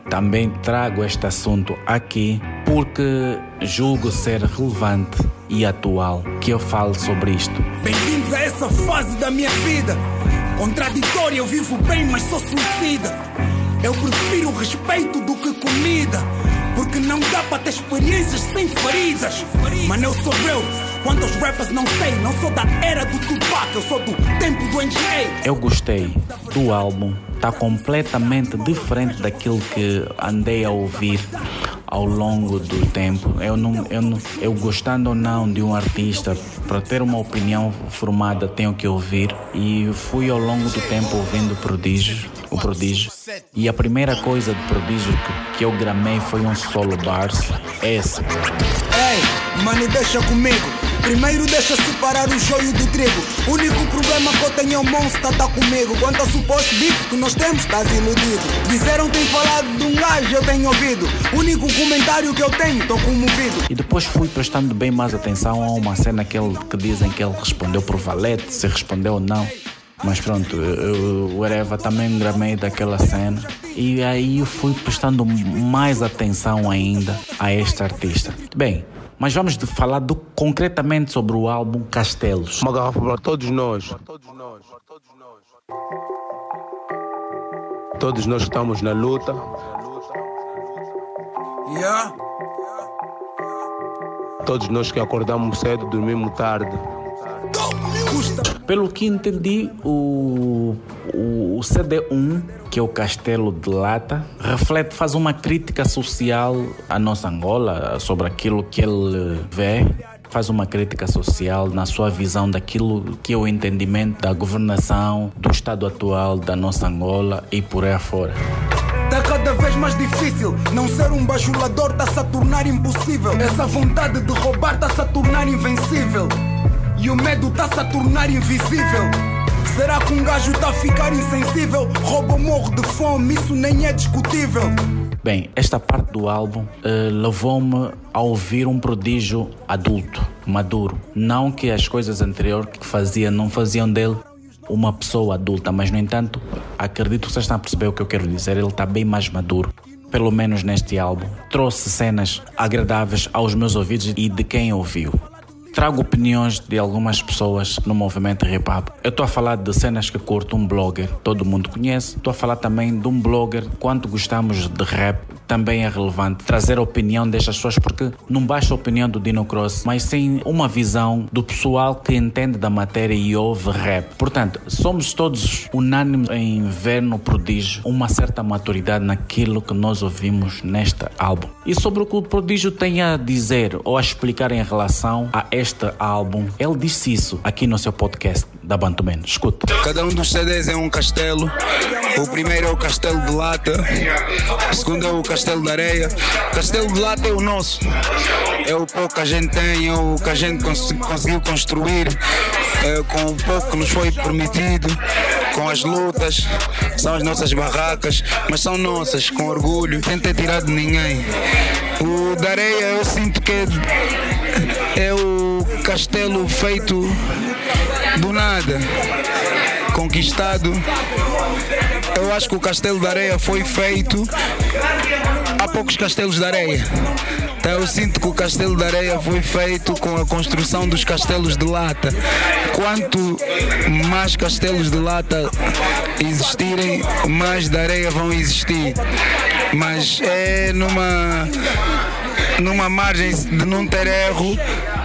também trago este assunto aqui porque julgo ser relevante e atual que eu falo sobre isto. Bem-vindos a essa fase da minha vida. Contraditória, eu vivo bem, mas sou suicida. Eu prefiro respeito do que comida. Porque não dá para ter experiências sem feridas. Mas eu sou eu. Quantos rappers não sei? Não sou da era do Tupac, eu sou do tempo do NGA. Eu gostei do álbum, está completamente diferente daquilo que andei a ouvir ao longo do tempo. Eu não, eu não, eu gostando ou não de um artista, para ter uma opinião formada, tenho que ouvir. E fui ao longo do tempo ouvindo Prodígio, o Prodígio. E a primeira coisa do Prodígio que, que eu gramei foi um solo bars. Esse. Ei, mano, deixa comigo. Primeiro deixa separar o joio do trigo. O único problema que eu tenho é o monstro tá comigo. Quanto ao suposto bico que nós temos, estás iludido. Disseram tem falado de um gajo, eu tenho ouvido. O único comentário que eu tenho, tô comovido. E depois fui prestando bem mais atenção a uma cena que, ele, que dizem que ele respondeu por valete, se respondeu ou não. Mas pronto, o Ereva também gramei daquela cena. E aí eu fui prestando mais atenção ainda a este artista. Bem, mas vamos de falar do, concretamente sobre o álbum Castelos. Uma garrafa para todos nós. Todos nós estamos na luta. Yeah. Todos nós que acordamos cedo, dormimos tarde. Pelo que entendi, o, o, o, CD1, que é o Castelo de Lata, reflete, faz uma crítica social à nossa Angola, sobre aquilo que ele vê, faz uma crítica social na sua visão daquilo que é o entendimento da governação, do estado atual da nossa Angola e por aí afora. Tá cada vez mais difícil. Não ser um bajulador tá-se a tornar impossível. Essa vontade de roubar tá-se a tornar invencível. E o medo tá-se a tornar invisível. Será que um gajo tá a ficar insensível? Rouba morro de fome, isso nem é discutível. Bem, esta parte do álbum uh, levou-me a ouvir um prodígio adulto, maduro. Não que as coisas anteriores que fazia não faziam dele uma pessoa adulta, mas no entanto, acredito que vocês estão a perceber o que eu quero dizer. Ele está bem mais maduro, pelo menos neste álbum. Trouxe cenas agradáveis aos meus ouvidos e de quem ouviu. Trago opiniões de algumas pessoas no movimento hip hop. Eu estou a falar de cenas que curto um blogger, todo mundo conhece. Estou a falar também de um blogger, quanto gostamos de rap, também é relevante trazer a opinião destas pessoas, porque não basta a opinião do Dino Cross, mas sim uma visão do pessoal que entende da matéria e ouve rap. Portanto, somos todos unânimes em ver no prodígio uma certa maturidade naquilo que nós ouvimos neste álbum. E sobre o que o prodígio tem a dizer ou a explicar em relação a este álbum, ele disse isso aqui no seu podcast da Bantuman. Escuta. Cada um dos CDs é um castelo. O primeiro é o castelo de lata, o segundo é o castelo de areia. O castelo de lata é o nosso. É o pouco que a gente tem, é o que a gente cons conseguiu construir, é, com o pouco que nos foi permitido, com as lutas. São as nossas barracas, mas são nossas, com orgulho. Tentei tirar de ninguém. O da areia eu sinto que é, é o castelo feito do nada, conquistado. Eu acho que o Castelo da Areia foi feito. Há poucos castelos de areia. Então eu sinto que o Castelo da Areia foi feito com a construção dos castelos de lata. Quanto mais castelos de lata existirem, mais da areia vão existir. Mas é numa numa margem de não ter erro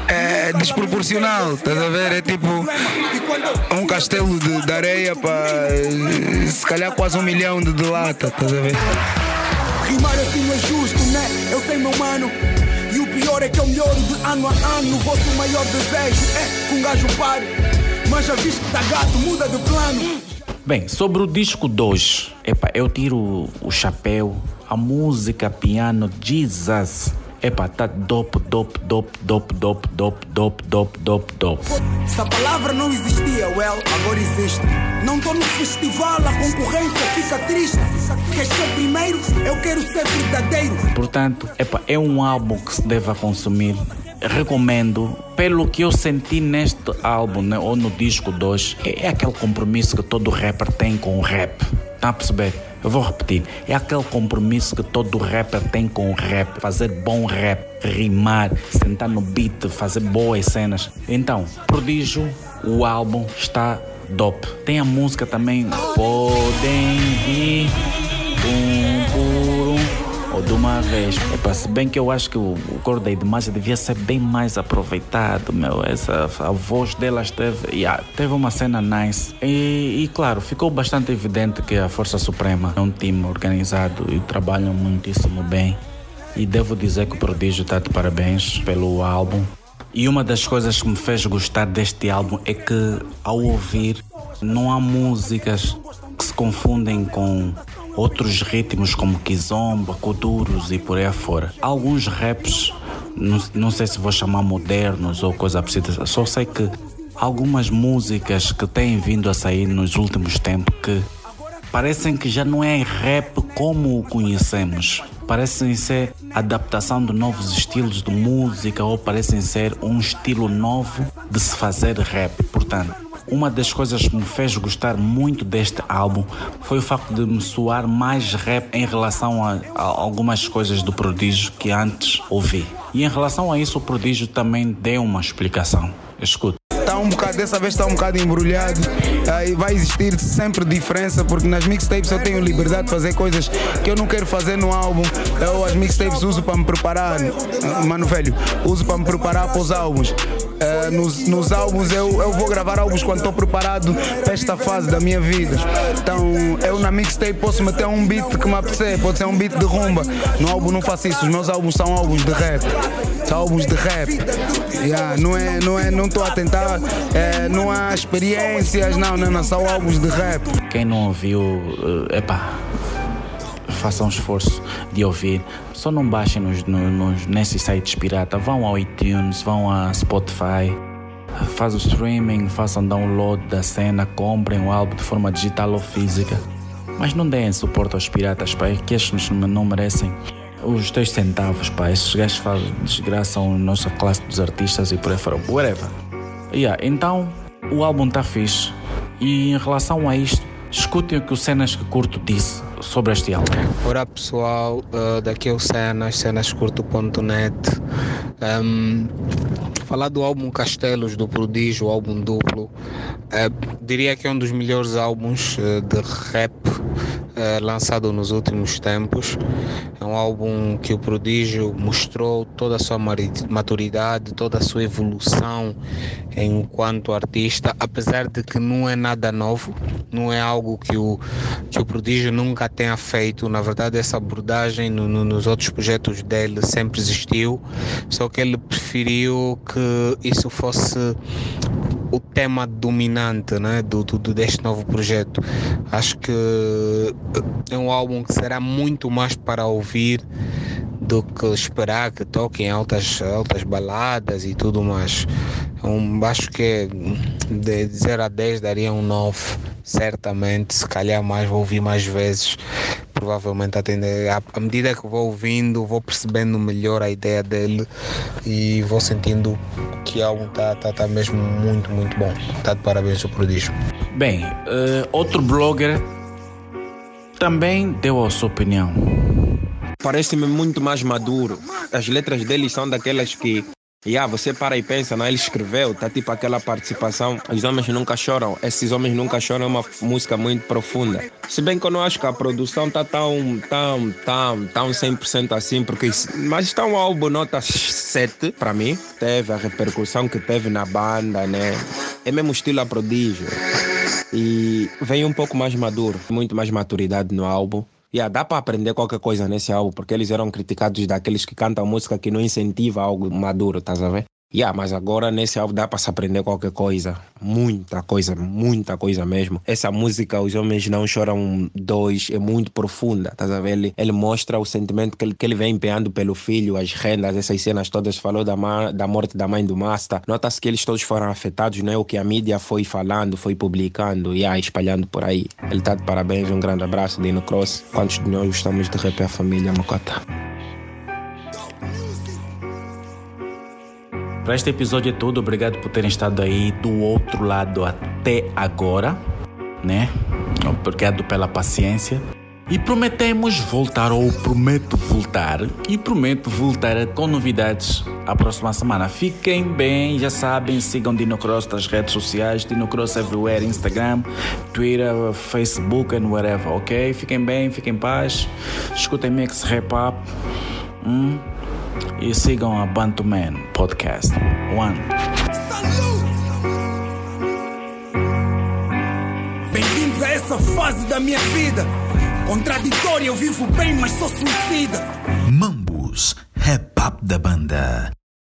é desproporcional, estás a ver? É tipo um castelo de, de areia para se calhar quase um milhão de, de lata, estás a ver? Rimar assim não é justo, né? Eu sei, meu mano. E o pior é que eu melhoro de ano a ano. O vosso maior desejo é que um gajo pare. Mas já viste que tá gato, muda de plano. Bem, sobre o disco 2, epa, eu tiro o chapéu, a música, piano, Jesus. Epa, tá dope, dope, dope, dope, dope, dope, dope, dope, dope, dope. Se a palavra não existia, well, agora existe. Não tô no festival, a concorrência fica triste. Quer ser primeiro? Eu quero ser verdadeiro. Portanto, epa, é um álbum que se deve consumir. Recomendo, pelo que eu senti neste álbum, né, ou no disco 2, é, é aquele compromisso que todo rapper tem com o rap. Tá a perceber? Eu vou repetir. É aquele compromisso que todo rapper tem com o rap. Fazer bom rap, rimar, sentar no beat, fazer boas cenas. Então, Prodígio, o álbum está dope. Tem a música também. Podem vir um ou de uma vez. Epa, se bem que eu acho que o, o coro da Edmagem devia ser bem mais aproveitado, meu. Essa, a voz delas teve, yeah, teve uma cena nice. E, e, claro, ficou bastante evidente que a Força Suprema é um time organizado e trabalham muitíssimo bem. E devo dizer que o Prodígio está de parabéns pelo álbum. E uma das coisas que me fez gostar deste álbum é que, ao ouvir, não há músicas que se confundem com outros ritmos como kizomba, kuduros e por aí afora. Alguns raps, não, não sei se vou chamar modernos ou coisa parecida, só sei que algumas músicas que têm vindo a sair nos últimos tempos que parecem que já não é rap como o conhecemos. Parecem ser adaptação de novos estilos de música ou parecem ser um estilo novo de se fazer rap. Portanto, uma das coisas que me fez gostar muito deste álbum foi o facto de me soar mais rap em relação a, a algumas coisas do Prodígio que antes ouvi. E em relação a isso, o Prodígio também deu uma explicação. Escuta. Está um bocado, dessa vez está um bocado embrulhado. Aí vai existir sempre diferença, porque nas mixtapes eu tenho liberdade de fazer coisas que eu não quero fazer no álbum. Eu as mixtapes uso para me preparar, mano velho, uso para me preparar para os álbuns. Uh, nos, nos álbuns eu, eu vou gravar álbuns quando estou preparado para esta fase da minha vida. Então eu na mixtape posso meter um beat que me apetecer, pode ser um beat de rumba. No álbum não faço isso, os meus álbuns são álbuns de rap. São álbuns de rap. Yeah, não é, não é, não estou a tentar, é, não há experiências, não, não, não, são álbuns de rap. Quem não ouviu, uh, epá, faça um esforço de ouvir. Só não baixem nos, nos, nesses sites pirata. Vão ao iTunes, vão a Spotify. O streaming, façam download da cena, comprem o álbum de forma digital ou física. Mas não deem suporte aos piratas, pai, que estes não merecem os dois centavos, pá. Esses gajos fazem, desgraçam a nossa classe dos artistas e por aí fora. Whatever. Yeah, então, o álbum está fixe. E em relação a isto, escutem o que o Cenas que Curto disse sobre este álbum. Olá pessoal, uh, daqui é o Cenas, cenascurto.net. Um, falar do álbum Castelos do Prodígio, álbum duplo, uh, diria que é um dos melhores álbuns uh, de rap uh, lançado nos últimos tempos. É um álbum que o Prodígio mostrou toda a sua maturidade, toda a sua evolução enquanto artista, apesar de que não é nada novo, não é algo que o, que o Prodígio nunca tenha feito. Na verdade, essa abordagem no, no, nos outros projetos dele sempre existiu, só que ele preferiu que isso fosse o tema dominante né, do, do, deste novo projeto. Acho que é um álbum que será muito mais para ouvir do que esperar que toquem altas, altas baladas e tudo mais. Um, acho que de 0 a 10 daria um 9, certamente. Se calhar mais, vou ouvir mais vezes. Provavelmente atender. À, à medida que vou ouvindo, vou percebendo melhor a ideia dele e vou sentindo que o álbum está tá, tá mesmo muito, muito bom. Está de parabéns o prodígio. Bem, uh, outro blogger também deu a sua opinião. Parece-me muito mais maduro. As letras dele são daquelas que Yeah, você para e pensa, né? ele escreveu, tá tipo aquela participação, os homens nunca choram, esses homens nunca choram, é uma música muito profunda. Se bem que eu não acho que a produção tá tão, tão, tão, tão 100% assim, porque, mas está um álbum nota 7 para mim, teve a repercussão que teve na banda, né? É mesmo estilo a prodígio. E vem um pouco mais maduro, muito mais maturidade no álbum. Yeah, dá para aprender qualquer coisa nesse álbum, porque eles eram criticados daqueles que cantam música que não incentiva algo maduro, estás a ver? Yeah, mas agora nesse álbum dá para se aprender qualquer coisa. Muita coisa, muita coisa mesmo. Essa música, Os Homens Não Choram dois é muito profunda, tá a ver? Ele, ele mostra o sentimento que ele, que ele vem empenhando pelo filho, as rendas, essas cenas todas. Falou da, ma, da morte da mãe do Master. Nota-se que eles todos foram afetados, né? O que a mídia foi falando, foi publicando e yeah, espalhando por aí. Ele tá de parabéns, um grande abraço, Dino Cross. Quantos de nós gostamos de rap a família Mocota? Para este episódio é tudo. Obrigado por terem estado aí do outro lado até agora, né? Obrigado pela paciência. E prometemos voltar, ou prometo voltar, e prometo voltar com novidades a próxima semana. Fiquem bem, já sabem, sigam Dino Cross nas redes sociais, Dino Cross everywhere, Instagram, Twitter, Facebook and whatever, ok? Fiquem bem, fiquem em paz, escutem Mix Rap Up. Hum? E sigam a Bantu Man Podcast. One. Bem-vindos a essa fase da minha vida. Contraditória, eu vivo bem, mas sou suicida. Mambus, rap up da banda.